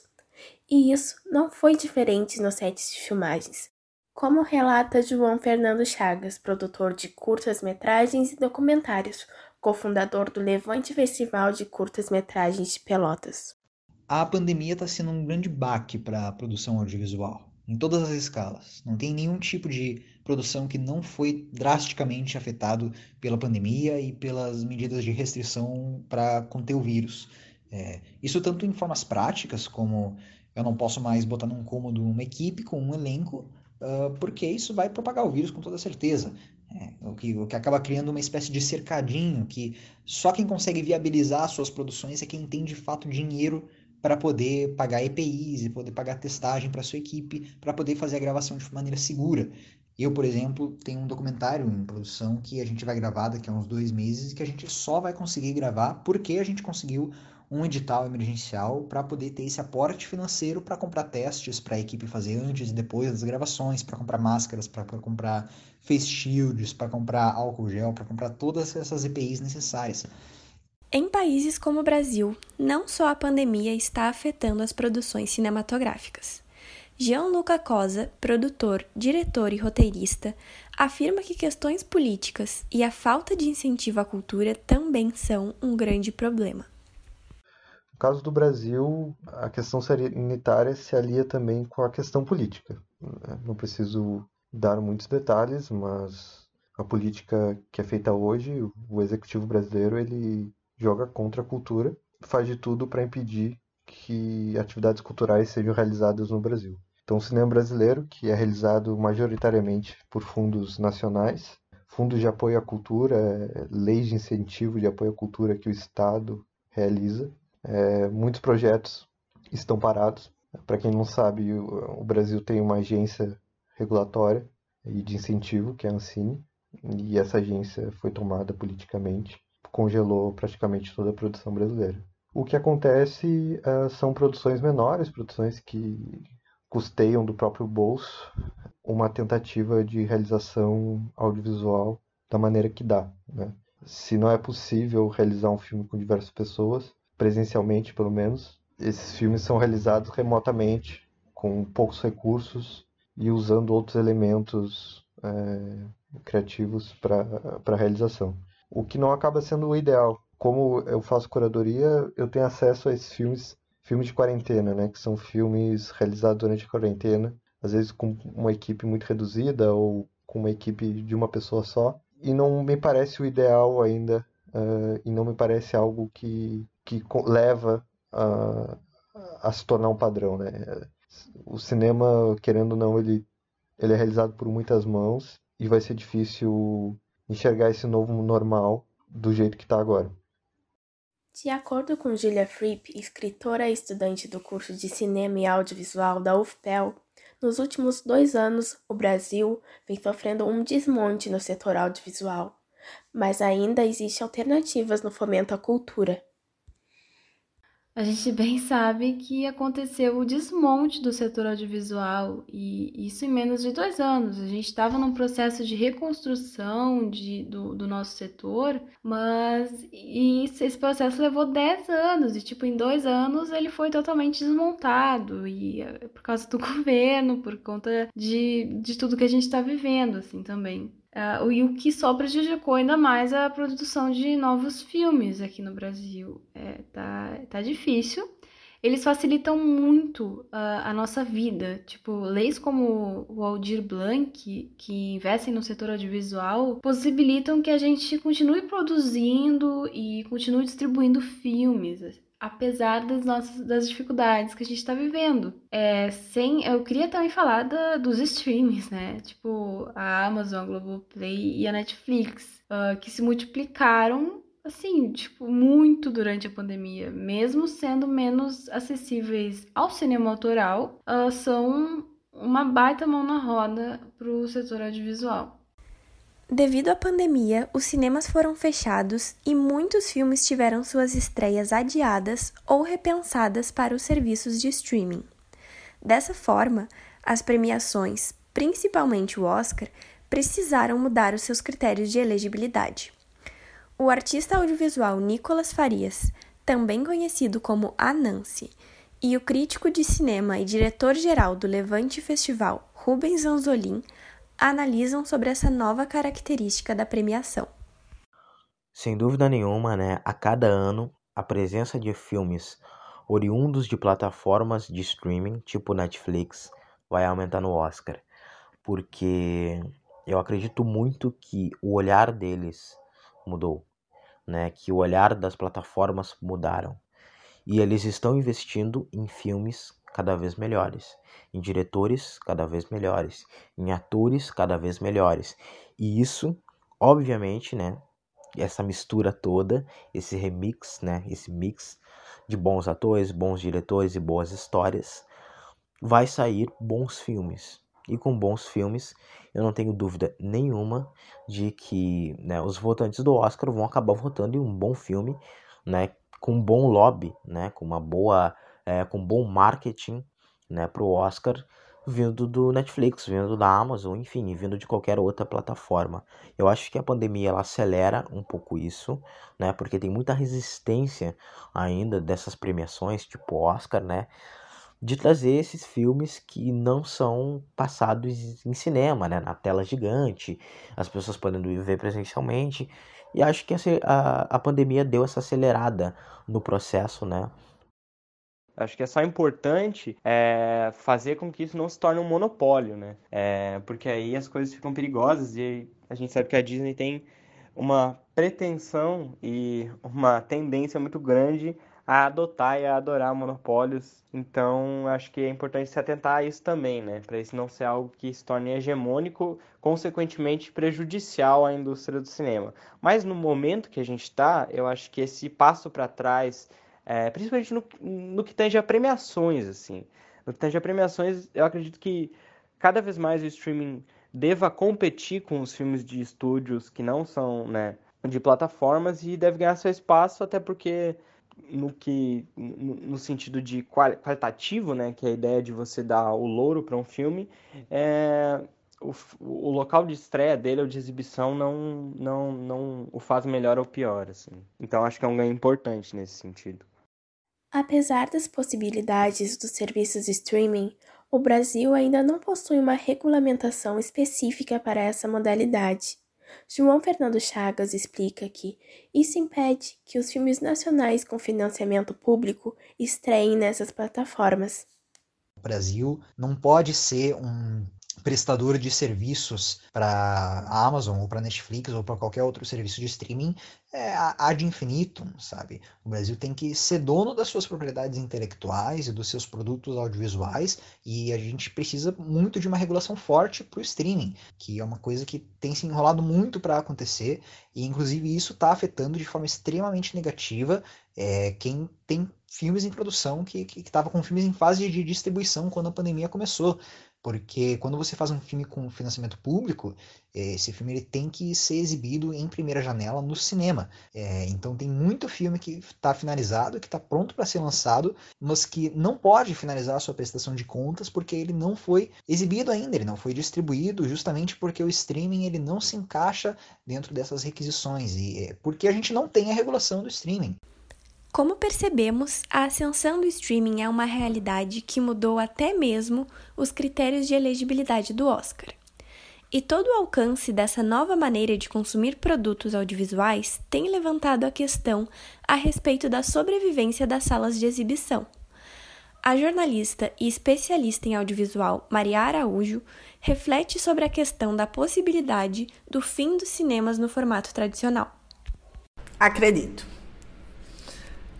[SPEAKER 5] E isso não foi diferente nos sets de filmagens. Como relata João Fernando Chagas, produtor de curtas-metragens e documentários, cofundador do Levante Festival de Curtas-Metragens de Pelotas.
[SPEAKER 6] A pandemia está sendo um grande baque para a produção audiovisual em todas as escalas. Não tem nenhum tipo de produção que não foi drasticamente afetado pela pandemia e pelas medidas de restrição para conter o vírus. É, isso tanto em formas práticas, como eu não posso mais botar num cômodo uma equipe com um elenco, uh, porque isso vai propagar o vírus com toda certeza. É, o, que, o que acaba criando uma espécie de cercadinho que só quem consegue viabilizar suas produções é quem tem de fato dinheiro para poder pagar EPIs e poder pagar testagem para sua equipe, para poder fazer a gravação de maneira segura. Eu, por exemplo, tenho um documentário em produção que a gente vai gravar daqui a uns dois meses e que a gente só vai conseguir gravar porque a gente conseguiu um edital emergencial para poder ter esse aporte financeiro para comprar testes para a equipe fazer antes e depois das gravações, para comprar máscaras, para comprar face shields, para comprar álcool gel, para comprar todas essas EPIs necessárias.
[SPEAKER 5] Em países como o Brasil, não só a pandemia está afetando as produções cinematográficas. Gianluca Cosa, produtor, diretor e roteirista, afirma que questões políticas e a falta de incentivo à cultura também são um grande problema.
[SPEAKER 7] No caso do Brasil, a questão sanitária se alia também com a questão política. Não preciso dar muitos detalhes, mas a política que é feita hoje, o executivo brasileiro, ele joga contra a cultura, faz de tudo para impedir que atividades culturais sejam realizadas no Brasil. Então, o cinema brasileiro, que é realizado majoritariamente por fundos nacionais, fundos de apoio à cultura, leis de incentivo de apoio à cultura que o Estado realiza, é, muitos projetos estão parados. Para quem não sabe, o, o Brasil tem uma agência regulatória e de incentivo, que é a Ancine, e essa agência foi tomada politicamente congelou praticamente toda a produção brasileira. O que acontece uh, são produções menores, produções que custeiam do próprio bolso uma tentativa de realização audiovisual da maneira que dá. Né? Se não é possível realizar um filme com diversas pessoas, presencialmente pelo menos, esses filmes são realizados remotamente, com poucos recursos e usando outros elementos é, criativos para a realização o que não acaba sendo o ideal. Como eu faço curadoria, eu tenho acesso a esses filmes, filmes de quarentena, né, que são filmes realizados durante a quarentena, às vezes com uma equipe muito reduzida ou com uma equipe de uma pessoa só, e não me parece o ideal ainda, uh, e não me parece algo que, que leva a, a se tornar um padrão, né? O cinema, querendo ou não, ele, ele é realizado por muitas mãos e vai ser difícil enxergar esse novo normal do jeito que está agora.
[SPEAKER 5] De acordo com Julia Fripp, escritora e estudante do curso de Cinema e Audiovisual da UFPEL, nos últimos dois anos o Brasil vem sofrendo um desmonte no setor audiovisual, mas ainda existem alternativas no fomento à cultura.
[SPEAKER 8] A gente bem sabe que aconteceu o desmonte do setor audiovisual e isso em menos de dois anos. A gente estava num processo de reconstrução de, do, do nosso setor, mas isso, esse processo levou dez anos e, tipo, em dois anos ele foi totalmente desmontado e é por causa do governo, por conta de, de tudo que a gente está vivendo, assim, também. Uh, e o que só prejudicou ainda mais a produção de novos filmes aqui no Brasil. É, tá, tá difícil. Eles facilitam muito uh, a nossa vida. Tipo, leis como o Aldir Blanc, que investem no setor audiovisual, possibilitam que a gente continue produzindo e continue distribuindo filmes apesar das nossas das dificuldades que a gente está vivendo. É, sem, eu queria também falar da, dos streams, né? Tipo a Amazon, a Globoplay e a Netflix, uh, que se multiplicaram assim, tipo, muito durante a pandemia, mesmo sendo menos acessíveis ao cinema autoral, uh, são uma baita mão na roda para o setor audiovisual.
[SPEAKER 5] Devido à pandemia, os cinemas foram fechados e muitos filmes tiveram suas estreias adiadas ou repensadas para os serviços de streaming. Dessa forma, as premiações, principalmente o Oscar, precisaram mudar os seus critérios de elegibilidade. O artista audiovisual Nicolas Farias, também conhecido como Anansi, e o crítico de cinema e diretor-geral do Levante Festival, Rubens Anzolin, analisam sobre essa nova característica da premiação.
[SPEAKER 9] Sem dúvida nenhuma, né, a cada ano a presença de filmes oriundos de plataformas de streaming, tipo Netflix, vai aumentar no Oscar, porque eu acredito muito que o olhar deles mudou, né? Que o olhar das plataformas mudaram. E eles estão investindo em filmes cada vez melhores, em diretores cada vez melhores, em atores cada vez melhores. E isso, obviamente, né, essa mistura toda, esse remix, né, esse mix de bons atores, bons diretores e boas histórias, vai sair bons filmes. E com bons filmes, eu não tenho dúvida nenhuma de que né, os votantes do Oscar vão acabar votando em um bom filme, né, com um bom lobby, né, com uma boa é, com bom marketing né, para o Oscar, vindo do Netflix, vindo da Amazon, enfim, vindo de qualquer outra plataforma. Eu acho que a pandemia ela acelera um pouco isso, né, porque tem muita resistência ainda dessas premiações, tipo Oscar, né, de trazer esses filmes que não são passados em cinema, né, na tela gigante, as pessoas podendo ver presencialmente. E acho que a, a pandemia deu essa acelerada no processo, né,
[SPEAKER 10] Acho que é só importante é, fazer com que isso não se torne um monopólio, né? É, porque aí as coisas ficam perigosas e a gente sabe que a Disney tem uma pretensão e uma tendência muito grande a adotar e a adorar monopólios. Então, acho que é importante se atentar a isso também, né? Para isso não ser algo que se torne hegemônico, consequentemente prejudicial à indústria do cinema. Mas no momento que a gente está, eu acho que esse passo para trás é, principalmente no, no que tange a premiações, assim. No que tange a premiações, eu acredito que cada vez mais o streaming deva competir com os filmes de estúdios que não são, né, de plataformas e deve ganhar seu espaço, até porque no que no, sentido de qualitativo, né, que é a ideia de você dar o louro para um filme, é, o, o, local de estreia dele ou de exibição não, não, não o faz melhor ou pior, assim. Então acho que é um ganho importante nesse sentido.
[SPEAKER 5] Apesar das possibilidades dos serviços streaming, o Brasil ainda não possui uma regulamentação específica para essa modalidade. João Fernando Chagas explica que isso impede que os filmes nacionais com financiamento público estreiem nessas plataformas.
[SPEAKER 6] O Brasil não pode ser um prestador de serviços para Amazon ou para Netflix ou para qualquer outro serviço de streaming é ad infinitum, sabe? O Brasil tem que ser dono das suas propriedades intelectuais e dos seus produtos audiovisuais e a gente precisa muito de uma regulação forte para o streaming, que é uma coisa que tem se enrolado muito para acontecer e inclusive isso está afetando de forma extremamente negativa é, quem tem filmes em produção que estava com filmes em fase de distribuição quando a pandemia começou. Porque quando você faz um filme com financiamento público, eh, esse filme ele tem que ser exibido em primeira janela no cinema. É, então tem muito filme que está finalizado, que está pronto para ser lançado, mas que não pode finalizar a sua prestação de contas porque ele não foi exibido ainda, ele não foi distribuído, justamente porque o streaming ele não se encaixa dentro dessas requisições e é porque a gente não tem a regulação do streaming.
[SPEAKER 11] Como percebemos, a ascensão do streaming é uma realidade que mudou até mesmo os critérios de elegibilidade do Oscar. E todo o alcance dessa nova maneira de consumir produtos audiovisuais tem levantado a questão a respeito da sobrevivência das salas de exibição. A jornalista e especialista em audiovisual Maria Araújo reflete sobre a questão da possibilidade do fim dos cinemas no formato tradicional.
[SPEAKER 12] Acredito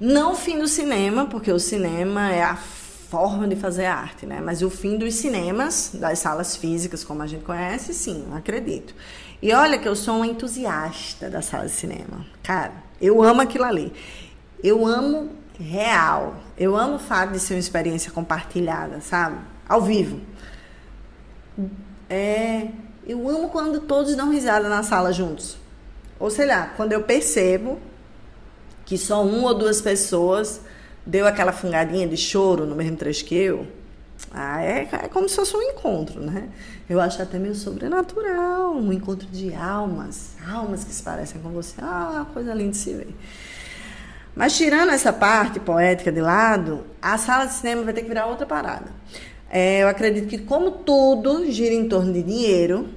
[SPEAKER 12] não o fim do cinema, porque o cinema é a forma de fazer arte, né? Mas o fim dos cinemas, das salas físicas, como a gente conhece, sim, acredito. E olha que eu sou um entusiasta da sala de cinema. Cara, eu amo aquilo ali. Eu amo real. Eu amo o fato de ser uma experiência compartilhada, sabe? Ao vivo. É, eu amo quando todos dão risada na sala juntos. Ou sei lá, quando eu percebo que só uma ou duas pessoas deu aquela fungadinha de choro no mesmo trecho que eu, ah, é, é como se fosse um encontro, né? Eu acho até meio sobrenatural, um encontro de almas, almas que se parecem com você. Ah, coisa linda de se ver. Mas tirando essa parte poética de lado, a sala de cinema vai ter que virar outra parada. É, eu acredito que, como tudo gira em torno de dinheiro,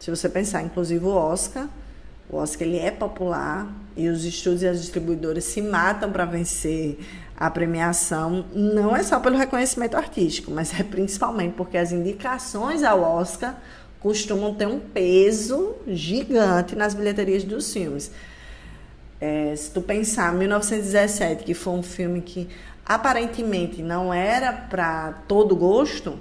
[SPEAKER 12] se você pensar, inclusive o Oscar, o Oscar ele é popular e os estúdios e as distribuidoras se matam para vencer a premiação. Não é só pelo reconhecimento artístico, mas é principalmente porque as indicações ao Oscar costumam ter um peso gigante nas bilheterias dos filmes. É, se tu pensar 1917, que foi um filme que aparentemente não era para todo gosto,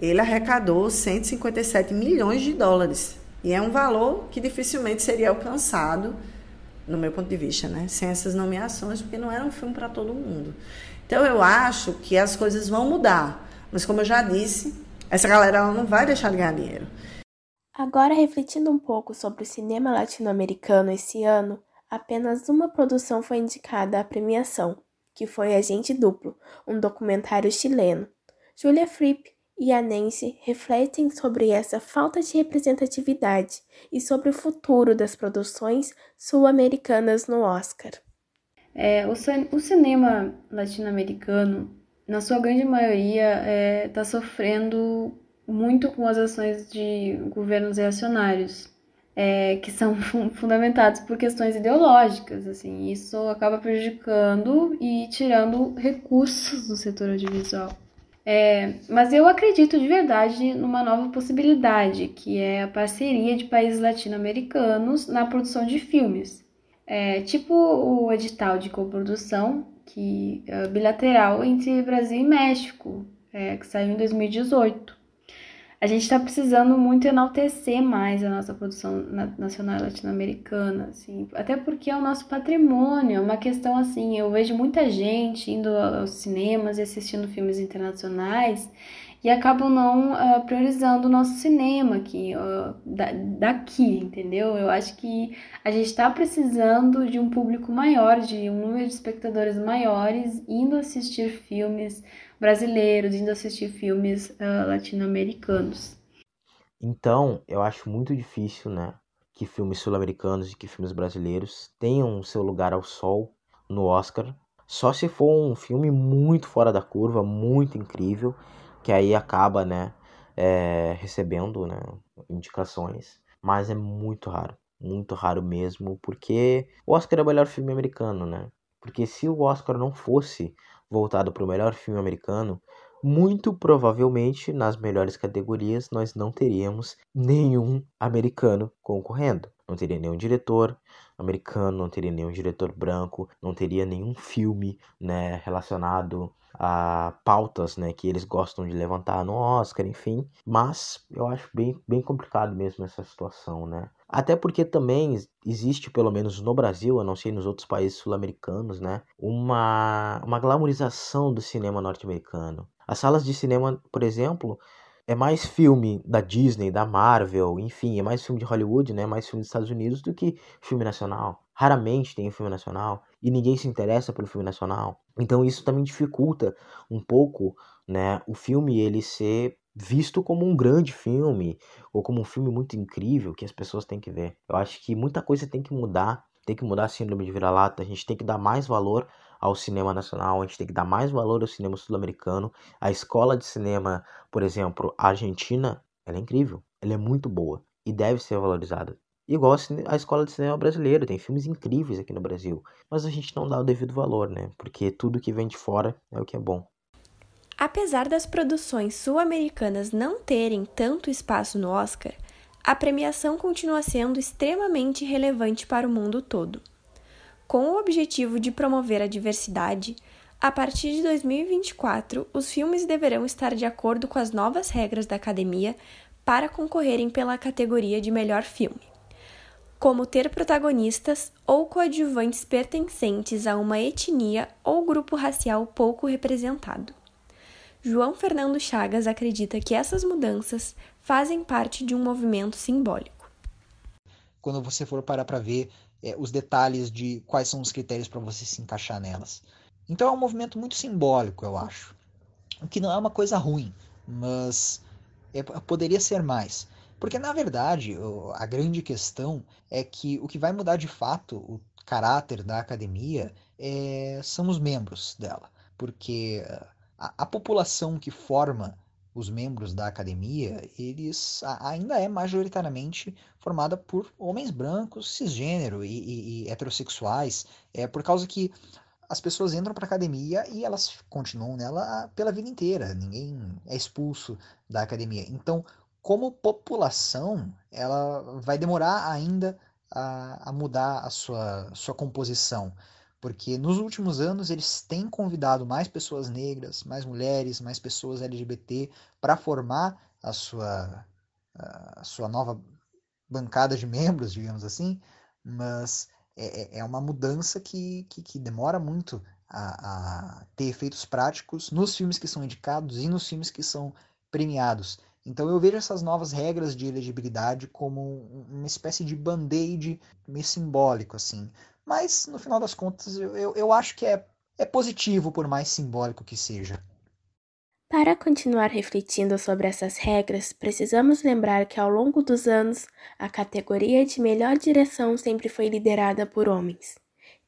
[SPEAKER 12] ele arrecadou 157 milhões de dólares. E é um valor que dificilmente seria alcançado, no meu ponto de vista, né? sem essas nomeações, porque não era um filme para todo mundo. Então eu acho que as coisas vão mudar. Mas como eu já disse, essa galera não vai deixar de ganhar dinheiro.
[SPEAKER 5] Agora, refletindo um pouco sobre o cinema latino-americano esse ano, apenas uma produção foi indicada à premiação, que foi Agente Duplo, um documentário chileno. Julia Fripp e a Nancy refletem sobre essa falta de representatividade e sobre o futuro das produções sul-americanas no Oscar.
[SPEAKER 8] É, o, o cinema latino-americano, na sua grande maioria, está é, tá sofrendo muito com as ações de governos reacionários, é, que são fundamentados por questões ideológicas. Assim, isso acaba prejudicando e tirando recursos do setor audiovisual. É, mas eu acredito de verdade numa nova possibilidade, que é a parceria de países latino-americanos na produção de filmes. É, tipo o edital de coprodução que é bilateral entre Brasil e México, é, que saiu em 2018 a gente está precisando muito enaltecer mais a nossa produção nacional latino-americana, assim, até porque é o nosso patrimônio, é uma questão assim, eu vejo muita gente indo aos cinemas e assistindo filmes internacionais e acabam não uh, priorizando o nosso cinema aqui, uh, da, daqui, entendeu? Eu acho que a gente está precisando de um público maior, de um número de espectadores maiores indo assistir filmes brasileiros indo assistir filmes uh, latino-americanos.
[SPEAKER 9] Então, eu acho muito difícil, né, que filmes sul-americanos e que filmes brasileiros tenham seu lugar ao sol no Oscar. Só se for um filme muito fora da curva, muito incrível, que aí acaba, né, é, recebendo, né, indicações. Mas é muito raro, muito raro mesmo, porque o Oscar é o melhor filme americano, né? Porque se o Oscar não fosse voltado para o melhor filme americano, muito provavelmente nas melhores categorias nós não teríamos nenhum americano concorrendo. Não teria nenhum diretor americano, não teria nenhum diretor branco, não teria nenhum filme né, relacionado a pautas né, que eles gostam de levantar no Oscar, enfim. Mas eu acho bem, bem complicado mesmo essa situação, né? Até porque também existe, pelo menos no Brasil, eu não sei nos outros países sul-americanos, né, uma, uma glamorização do cinema norte-americano. As salas de cinema, por exemplo, é mais filme da Disney, da Marvel, enfim, é mais filme de Hollywood, né, mais filme dos Estados Unidos do que filme nacional. Raramente tem um filme nacional e ninguém se interessa pelo filme nacional. Então isso também dificulta um pouco, né, o filme ele ser visto como um grande filme ou como um filme muito incrível que as pessoas têm que ver. Eu acho que muita coisa tem que mudar, tem que mudar a síndrome de vira-lata, a gente tem que dar mais valor ao cinema nacional, a gente tem que dar mais valor ao cinema sul-americano. A escola de cinema, por exemplo, Argentina, ela é incrível, ela é muito boa e deve ser valorizada. Igual a escola de cinema brasileira, tem filmes incríveis aqui no Brasil, mas a gente não dá o devido valor, né? Porque tudo que vem de fora é o que é bom.
[SPEAKER 2] Apesar das produções sul-americanas não terem tanto espaço no Oscar, a premiação continua sendo extremamente relevante para o mundo todo. Com o objetivo de promover a diversidade, a partir de 2024, os filmes deverão estar de acordo com as novas regras da academia para concorrerem pela categoria de melhor filme, como ter protagonistas ou coadjuvantes pertencentes a uma etnia ou grupo racial pouco representado. João Fernando Chagas acredita que essas mudanças fazem parte de um movimento simbólico.
[SPEAKER 6] Quando você for parar para ver é, os detalhes de quais são os critérios para você se encaixar nelas. Então é um movimento muito simbólico, eu acho. O que não é uma coisa ruim, mas é, poderia ser mais. Porque, na verdade, a grande questão é que o que vai mudar de fato o caráter da academia é, são os membros dela. Porque a, a população que forma os membros da academia, eles ainda é majoritariamente formada por homens brancos, cisgênero e, e, e heterossexuais, é por causa que as pessoas entram para a academia e elas continuam nela pela vida inteira, ninguém é expulso da academia. Então, como população, ela vai demorar ainda a, a mudar a sua, sua composição porque nos últimos anos eles têm convidado mais pessoas negras, mais mulheres, mais pessoas LGBT para formar a sua, a sua nova bancada de membros, digamos assim, mas é, é, é uma mudança que, que, que demora muito a, a, ter efeitos práticos nos filmes que são indicados e nos filmes que são premiados. Então eu vejo essas novas regras de elegibilidade como uma espécie de band-aid meio simbólico, assim. Mas, no final das contas, eu, eu, acho que é, é positivo, por mais simbólico que seja.
[SPEAKER 5] Para continuar refletindo sobre essas regras, precisamos lembrar que ao longo dos anos, a categoria de melhor direção sempre foi liderada por homens.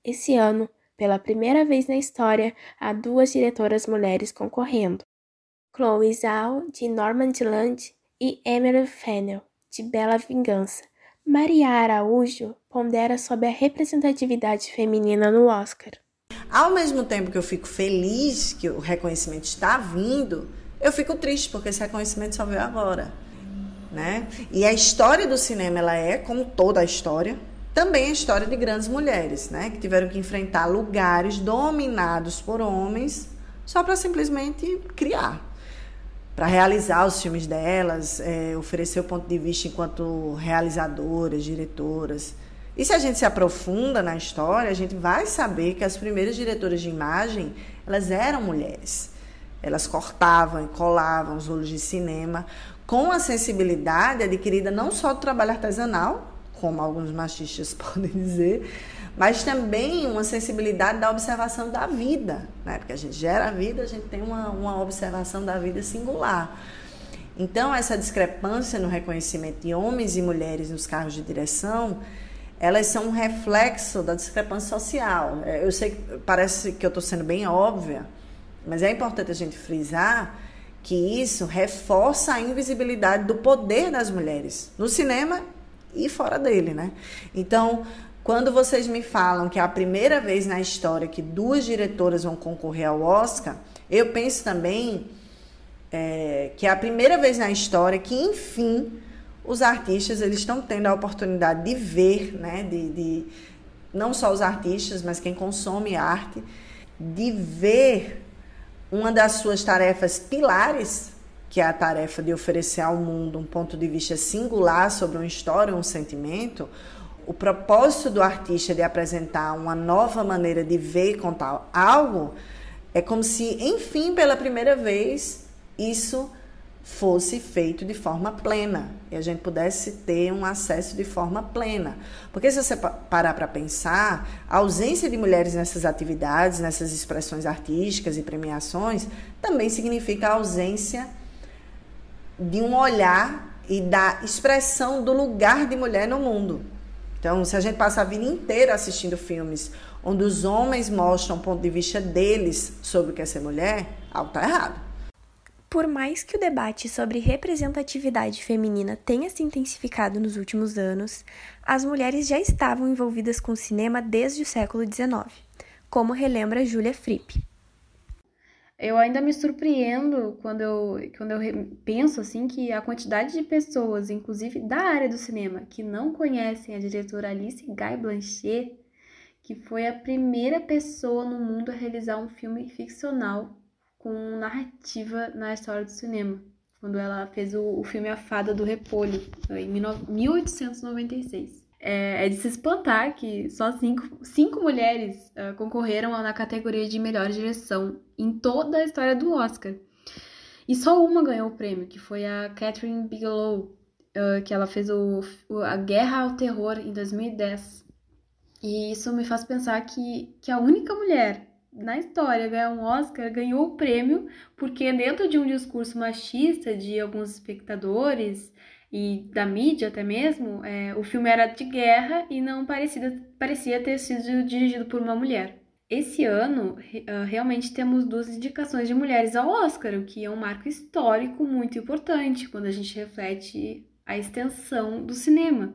[SPEAKER 5] Esse ano, pela primeira vez na história, há duas diretoras mulheres concorrendo: Chloe Zhao, de Land, e Emily Fennell, de Bela Vingança, Maria Araújo pondera sobre a representatividade feminina no Oscar.
[SPEAKER 12] Ao mesmo tempo que eu fico feliz que o reconhecimento está vindo, eu fico triste porque esse reconhecimento só veio agora, né? E a história do cinema ela é, como toda a história, também a história de grandes mulheres, né, que tiveram que enfrentar lugares dominados por homens só para simplesmente criar para realizar os filmes delas, é, oferecer o ponto de vista enquanto realizadoras, diretoras. E se a gente se aprofunda na história, a gente vai saber que as primeiras diretoras de imagem, elas eram mulheres. Elas cortavam e colavam os rolos de cinema com a sensibilidade adquirida não só do trabalho artesanal, como alguns machistas podem dizer, mas também uma sensibilidade da observação da vida, né? porque a gente gera a vida, a gente tem uma, uma observação da vida singular. Então, essa discrepância no reconhecimento de homens e mulheres nos cargos de direção, elas são um reflexo da discrepância social. É, eu sei que parece que eu estou sendo bem óbvia, mas é importante a gente frisar que isso reforça a invisibilidade do poder das mulheres no cinema e fora dele, né? Então, quando vocês me falam que é a primeira vez na história que duas diretoras vão concorrer ao Oscar, eu penso também é, que é a primeira vez na história que, enfim, os artistas eles estão tendo a oportunidade de ver, né, de, de não só os artistas, mas quem consome arte, de ver uma das suas tarefas pilares, que é a tarefa de oferecer ao mundo um ponto de vista singular sobre uma história, um sentimento, o propósito do artista de apresentar uma nova maneira de ver e contar algo, é como se, enfim, pela primeira vez, isso fosse feito de forma plena e a gente pudesse ter um acesso de forma plena. Porque se você parar para pensar, a ausência de mulheres nessas atividades, nessas expressões artísticas e premiações, também significa a ausência de um olhar e da expressão do lugar de mulher no mundo. Então, se a gente passa a vida inteira assistindo filmes onde os homens mostram o ponto de vista deles sobre o que é ser mulher, algo está errado.
[SPEAKER 5] Por mais que o debate sobre representatividade feminina tenha se intensificado nos últimos anos, as mulheres já estavam envolvidas com o cinema desde o século XIX, como relembra Julia Fripp.
[SPEAKER 8] Eu ainda me surpreendo quando eu, quando eu penso assim que a quantidade de pessoas, inclusive da área do cinema, que não conhecem a diretora Alice Guy Blanchet, que foi a primeira pessoa no mundo a realizar um filme ficcional com narrativa na história do cinema, quando ela fez o, o filme A Fada do Repolho, em 1896. É, é, de se espantar que só cinco, cinco mulheres uh, concorreram na categoria de melhor direção em toda a história do Oscar. E só uma ganhou o prêmio, que foi a Catherine Bigelow, uh, que ela fez o, a Guerra ao Terror em 2010. E isso me faz pensar que, que a única mulher na história ganhar um Oscar, ganhou o prêmio porque dentro de um discurso machista de alguns espectadores e da mídia até mesmo, é, o filme era de guerra e não parecia, parecia ter sido dirigido por uma mulher. Esse ano, uh, realmente temos duas indicações de mulheres ao Oscar, o que é um marco histórico muito importante quando a gente reflete a extensão do cinema,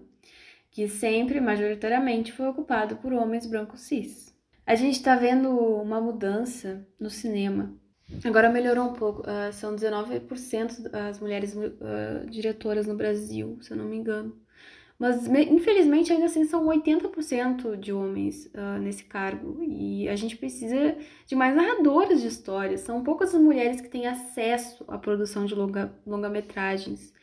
[SPEAKER 8] que sempre, majoritariamente, foi ocupado por homens brancos cis. A gente está vendo uma mudança no cinema. Agora melhorou um pouco. Uh, são 19% as mulheres uh, diretoras no Brasil, se eu não me engano. Mas, infelizmente, ainda assim são 80% de homens uh, nesse cargo. E a gente precisa de mais narradoras de histórias. São poucas as mulheres que têm acesso à produção de longa, longa-metragens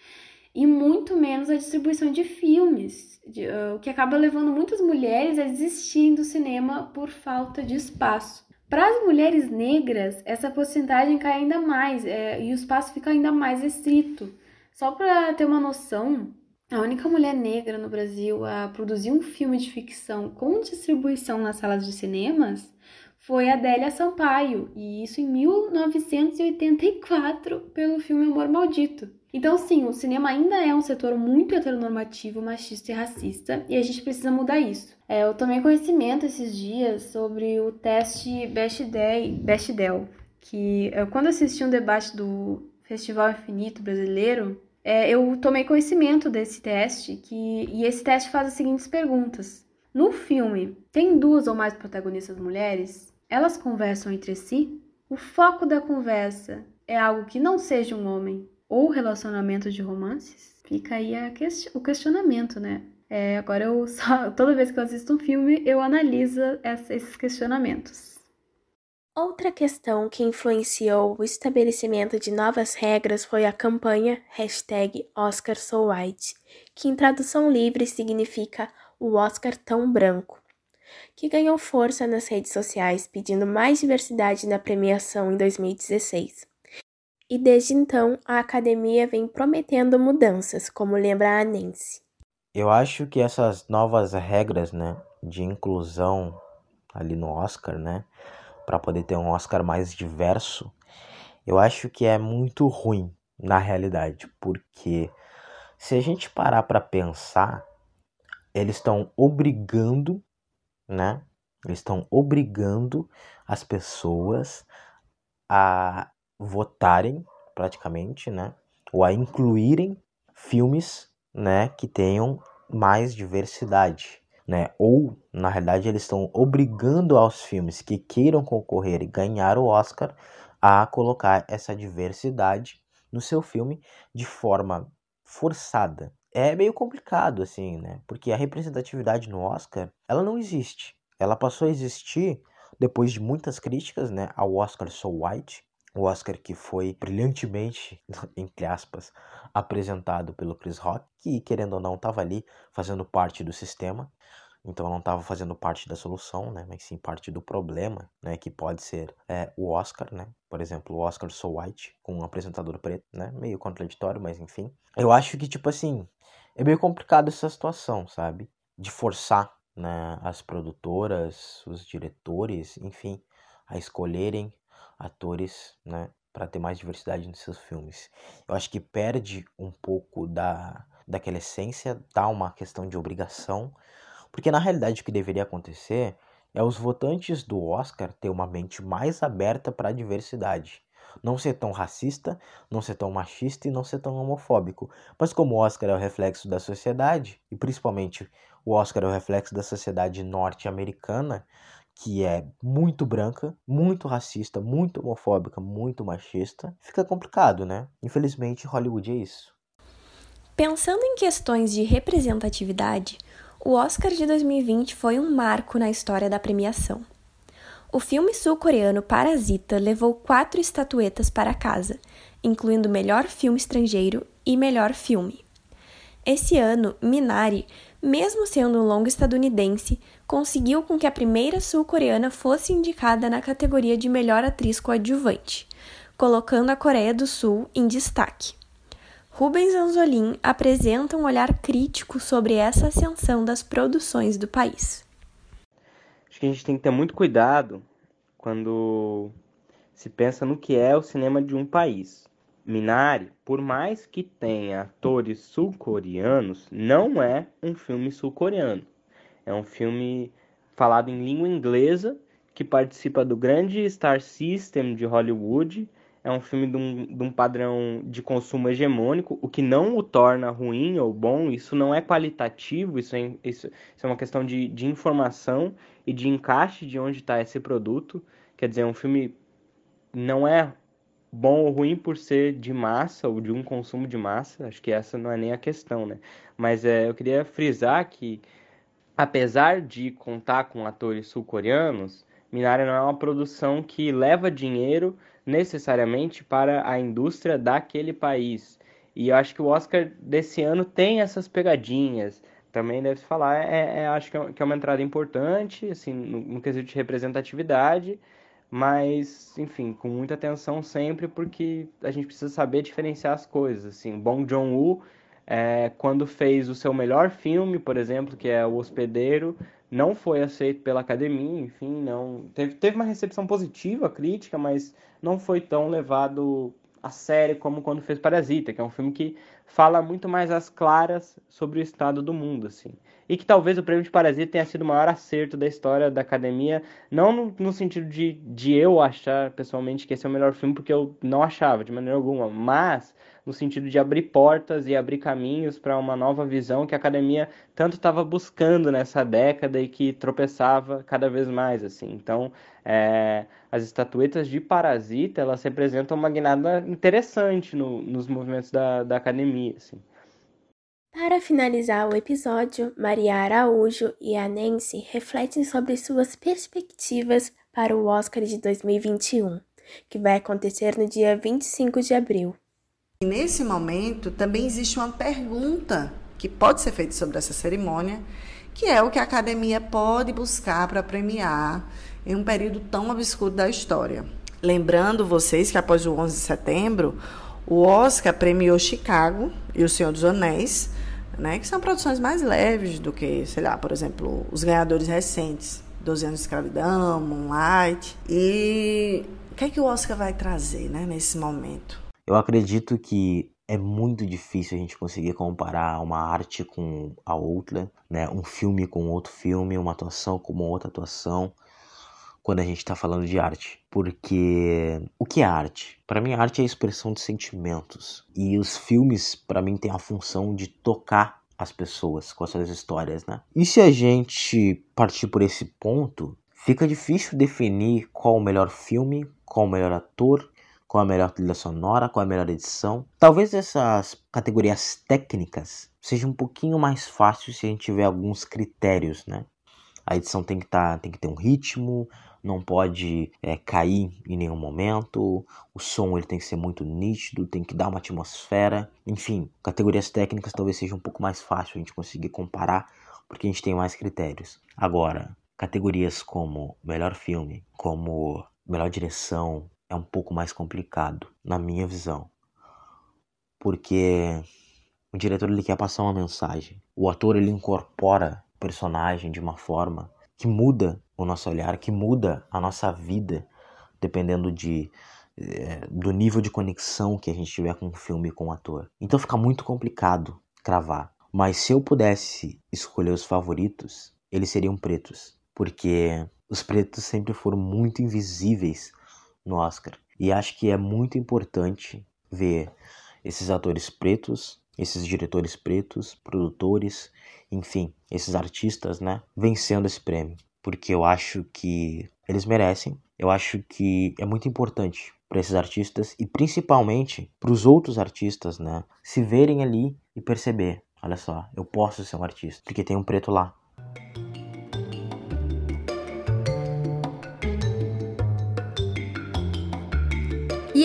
[SPEAKER 8] e muito menos a distribuição de filmes, de, uh, o que acaba levando muitas mulheres a desistirem do cinema por falta de espaço. Para as mulheres negras, essa porcentagem cai ainda mais é, e o espaço fica ainda mais restrito. Só para ter uma noção, a única mulher negra no Brasil a produzir um filme de ficção com distribuição nas salas de cinemas foi Adélia Sampaio, e isso em 1984 pelo filme Amor Maldito. Então, sim, o cinema ainda é um setor muito heteronormativo, machista e racista, e a gente precisa mudar isso. É, eu tomei conhecimento esses dias sobre o teste Bechdel, que é, quando assisti um debate do Festival Infinito Brasileiro, é, eu tomei conhecimento desse teste, que, e esse teste faz as seguintes perguntas. No filme, tem duas ou mais protagonistas mulheres? Elas conversam entre si? O foco da conversa é algo que não seja um homem, ou relacionamento de romances? Fica aí quest o questionamento, né? É, agora eu só, toda vez que eu assisto um filme, eu analiso essa, esses questionamentos.
[SPEAKER 5] Outra questão que influenciou o estabelecimento de novas regras foi a campanha hashtag Oscar So White, que em tradução livre significa o Oscar tão branco, que ganhou força nas redes sociais pedindo mais diversidade na premiação em 2016. E desde então, a academia vem prometendo mudanças, como lembra a Nancy.
[SPEAKER 9] Eu acho que essas novas regras, né, de inclusão ali no Oscar, né, para poder ter um Oscar mais diverso, eu acho que é muito ruim na realidade, porque se a gente parar para pensar, eles estão obrigando, né? Eles estão obrigando as pessoas a votarem praticamente, né, ou a incluírem filmes, né, que tenham mais diversidade, né? Ou na realidade eles estão obrigando aos filmes que queiram concorrer e ganhar o Oscar a colocar essa diversidade no seu filme de forma forçada. É meio complicado, assim, né? Porque a representatividade no Oscar, ela não existe. Ela passou a existir depois de muitas críticas, né, ao Oscar So White, o Oscar que foi brilhantemente, entre aspas, apresentado pelo Chris Rock, que querendo ou não estava ali fazendo parte do sistema, então não estava fazendo parte da solução, né, mas sim parte do problema, né, que pode ser é, o Oscar, né, por exemplo, o Oscar So White com um apresentador preto, né, meio contraditório, mas enfim. Eu acho que tipo assim é meio complicado essa situação, sabe, de forçar né, as produtoras, os diretores, enfim, a escolherem atores, né, para ter mais diversidade nos seus filmes. Eu acho que perde um pouco da daquela essência, dá uma questão de obrigação, porque na realidade o que deveria acontecer é os votantes do Oscar ter uma mente mais aberta para a diversidade. Não ser tão racista, não ser tão machista e não ser tão homofóbico. Mas como o Oscar é o reflexo da sociedade, e principalmente o Oscar é o reflexo da sociedade norte-americana, que é muito branca, muito racista, muito homofóbica, muito machista, fica complicado, né? Infelizmente, Hollywood é isso.
[SPEAKER 2] Pensando em questões de representatividade, o Oscar de 2020 foi um marco na história da premiação. O filme sul-coreano Parasita levou quatro estatuetas para casa, incluindo melhor filme estrangeiro e melhor filme. Esse ano, Minari mesmo sendo um longo estadunidense, conseguiu com que a primeira sul-coreana fosse indicada na categoria de melhor atriz coadjuvante, colocando a Coreia do Sul em destaque. Rubens Anzolin apresenta um olhar crítico sobre essa ascensão das produções do país.
[SPEAKER 10] Acho que a gente tem que ter muito cuidado quando se pensa no que é o cinema de um país. Minari, por mais que tenha atores sul-coreanos, não é um filme sul-coreano. É um filme falado em língua inglesa que participa do grande Star System de Hollywood. É um filme de um, de um padrão de consumo hegemônico, o que não o torna ruim ou bom. Isso não é qualitativo, isso é, isso, isso é uma questão de, de informação e de encaixe de onde está esse produto. Quer dizer, é um filme não é bom ou ruim por ser de massa ou de um consumo de massa, acho que essa não é nem a questão, né? Mas é, eu queria frisar que, apesar de contar com atores sul-coreanos, Minari não é uma produção que leva dinheiro necessariamente para a indústria daquele país. E eu acho que o Oscar desse ano tem essas pegadinhas. Também deve se falar, é, é, acho que é, que é uma entrada importante, assim, no, no quesito de representatividade mas enfim, com muita atenção sempre, porque a gente precisa saber diferenciar as coisas. Assim, Bong Joon-ho, é, quando fez o seu melhor filme, por exemplo, que é O Hospedeiro, não foi aceito pela academia, enfim, não. Teve, teve uma recepção positiva, crítica, mas não foi tão levado a sério como quando fez Parasita, que é um filme que fala muito mais às claras sobre o estado do mundo, assim e que talvez o prêmio de Parasita tenha sido o maior acerto da história da academia, não no, no, sentido de, de eu achar pessoalmente que esse é o melhor filme, porque eu não achava de maneira alguma, mas no sentido de abrir portas e abrir caminhos para uma nova visão que a academia tanto estava buscando nessa década e que tropeçava cada vez mais assim. Então, é, as estatuetas de Parasita elas representam uma guinada interessante no, nos movimentos da, da academia, assim.
[SPEAKER 5] Para finalizar o episódio, Maria Araújo e a Nancy refletem sobre suas perspectivas para o Oscar de 2021, que vai acontecer no dia 25 de abril.
[SPEAKER 12] E nesse momento também existe uma pergunta que pode ser feita sobre essa cerimônia, que é o que a academia pode buscar para premiar em um período tão obscuro da história. Lembrando vocês que após o 11 de setembro, o Oscar premiou Chicago e O Senhor dos Anéis né? Que são produções mais leves do que, sei lá, por exemplo, os ganhadores recentes, 12 anos de escravidão, Moonlight. E o que é que o Oscar vai trazer, né, nesse momento?
[SPEAKER 9] Eu acredito que é muito difícil a gente conseguir comparar uma arte com a outra, né? Um filme com outro filme, uma atuação com outra atuação quando a gente está falando de arte. Porque o que é arte? Para mim, arte é a expressão de sentimentos. E os filmes, para mim, têm a função de tocar as pessoas com as suas histórias, né? E se a gente partir por esse ponto, fica difícil definir qual o melhor filme, qual o melhor ator, qual a melhor trilha sonora, qual a melhor edição. Talvez essas categorias técnicas sejam um pouquinho mais fáceis se a gente tiver alguns critérios, né? A edição tem que, tá, tem que ter um ritmo, não pode é, cair em nenhum momento, o som ele tem que ser muito nítido, tem que dar uma atmosfera, enfim, categorias técnicas talvez seja um pouco mais fácil a gente conseguir comparar, porque a gente tem mais critérios. Agora, categorias como melhor filme, como melhor direção, é um pouco mais complicado, na minha visão. Porque o diretor ele quer passar uma mensagem. O ator ele incorpora o personagem de uma forma que muda o nosso olhar, que muda a nossa vida, dependendo de é, do nível de conexão que a gente tiver com o filme e com o ator. Então fica muito complicado cravar. Mas se eu pudesse escolher os favoritos, eles seriam pretos, porque os pretos sempre foram muito invisíveis no Oscar. E acho que é muito importante ver esses atores pretos, esses diretores pretos, produtores, enfim, esses artistas, né, vencendo esse prêmio, porque eu acho que eles merecem. Eu acho que é muito importante para esses artistas e principalmente para os outros artistas, né, se verem ali e perceber, olha só, eu posso ser um artista, porque tem um preto lá.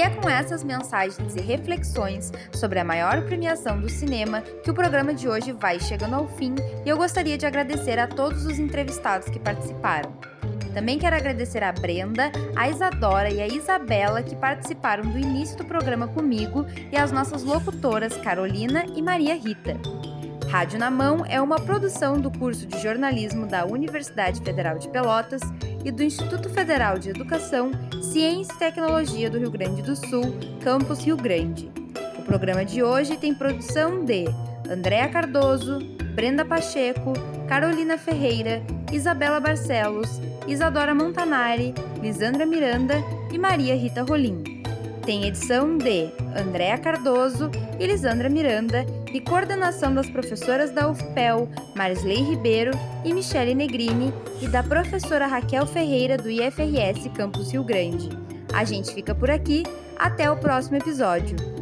[SPEAKER 1] E é com essas mensagens e reflexões sobre a maior premiação do cinema que o programa de hoje vai chegando ao fim e eu gostaria de agradecer a todos os entrevistados que participaram. Também quero agradecer a Brenda, a Isadora e a Isabela que participaram do início do programa comigo e as nossas locutoras Carolina e Maria Rita. Rádio na Mão é uma produção do curso de jornalismo da Universidade Federal de Pelotas e do Instituto Federal de Educação, Ciência e Tecnologia do Rio Grande do Sul, Campus Rio Grande. O programa de hoje tem produção de Andréa Cardoso, Brenda Pacheco, Carolina Ferreira, Isabela Barcelos, Isadora Montanari, Lisandra Miranda e Maria Rita Rolim. Tem edição de Andréa Cardoso e Lisandra Miranda e coordenação das professoras da UFPEL, Marisley Ribeiro e Michele Negrini e da professora Raquel Ferreira do IFRS Campus Rio Grande. A gente fica por aqui, até o próximo episódio.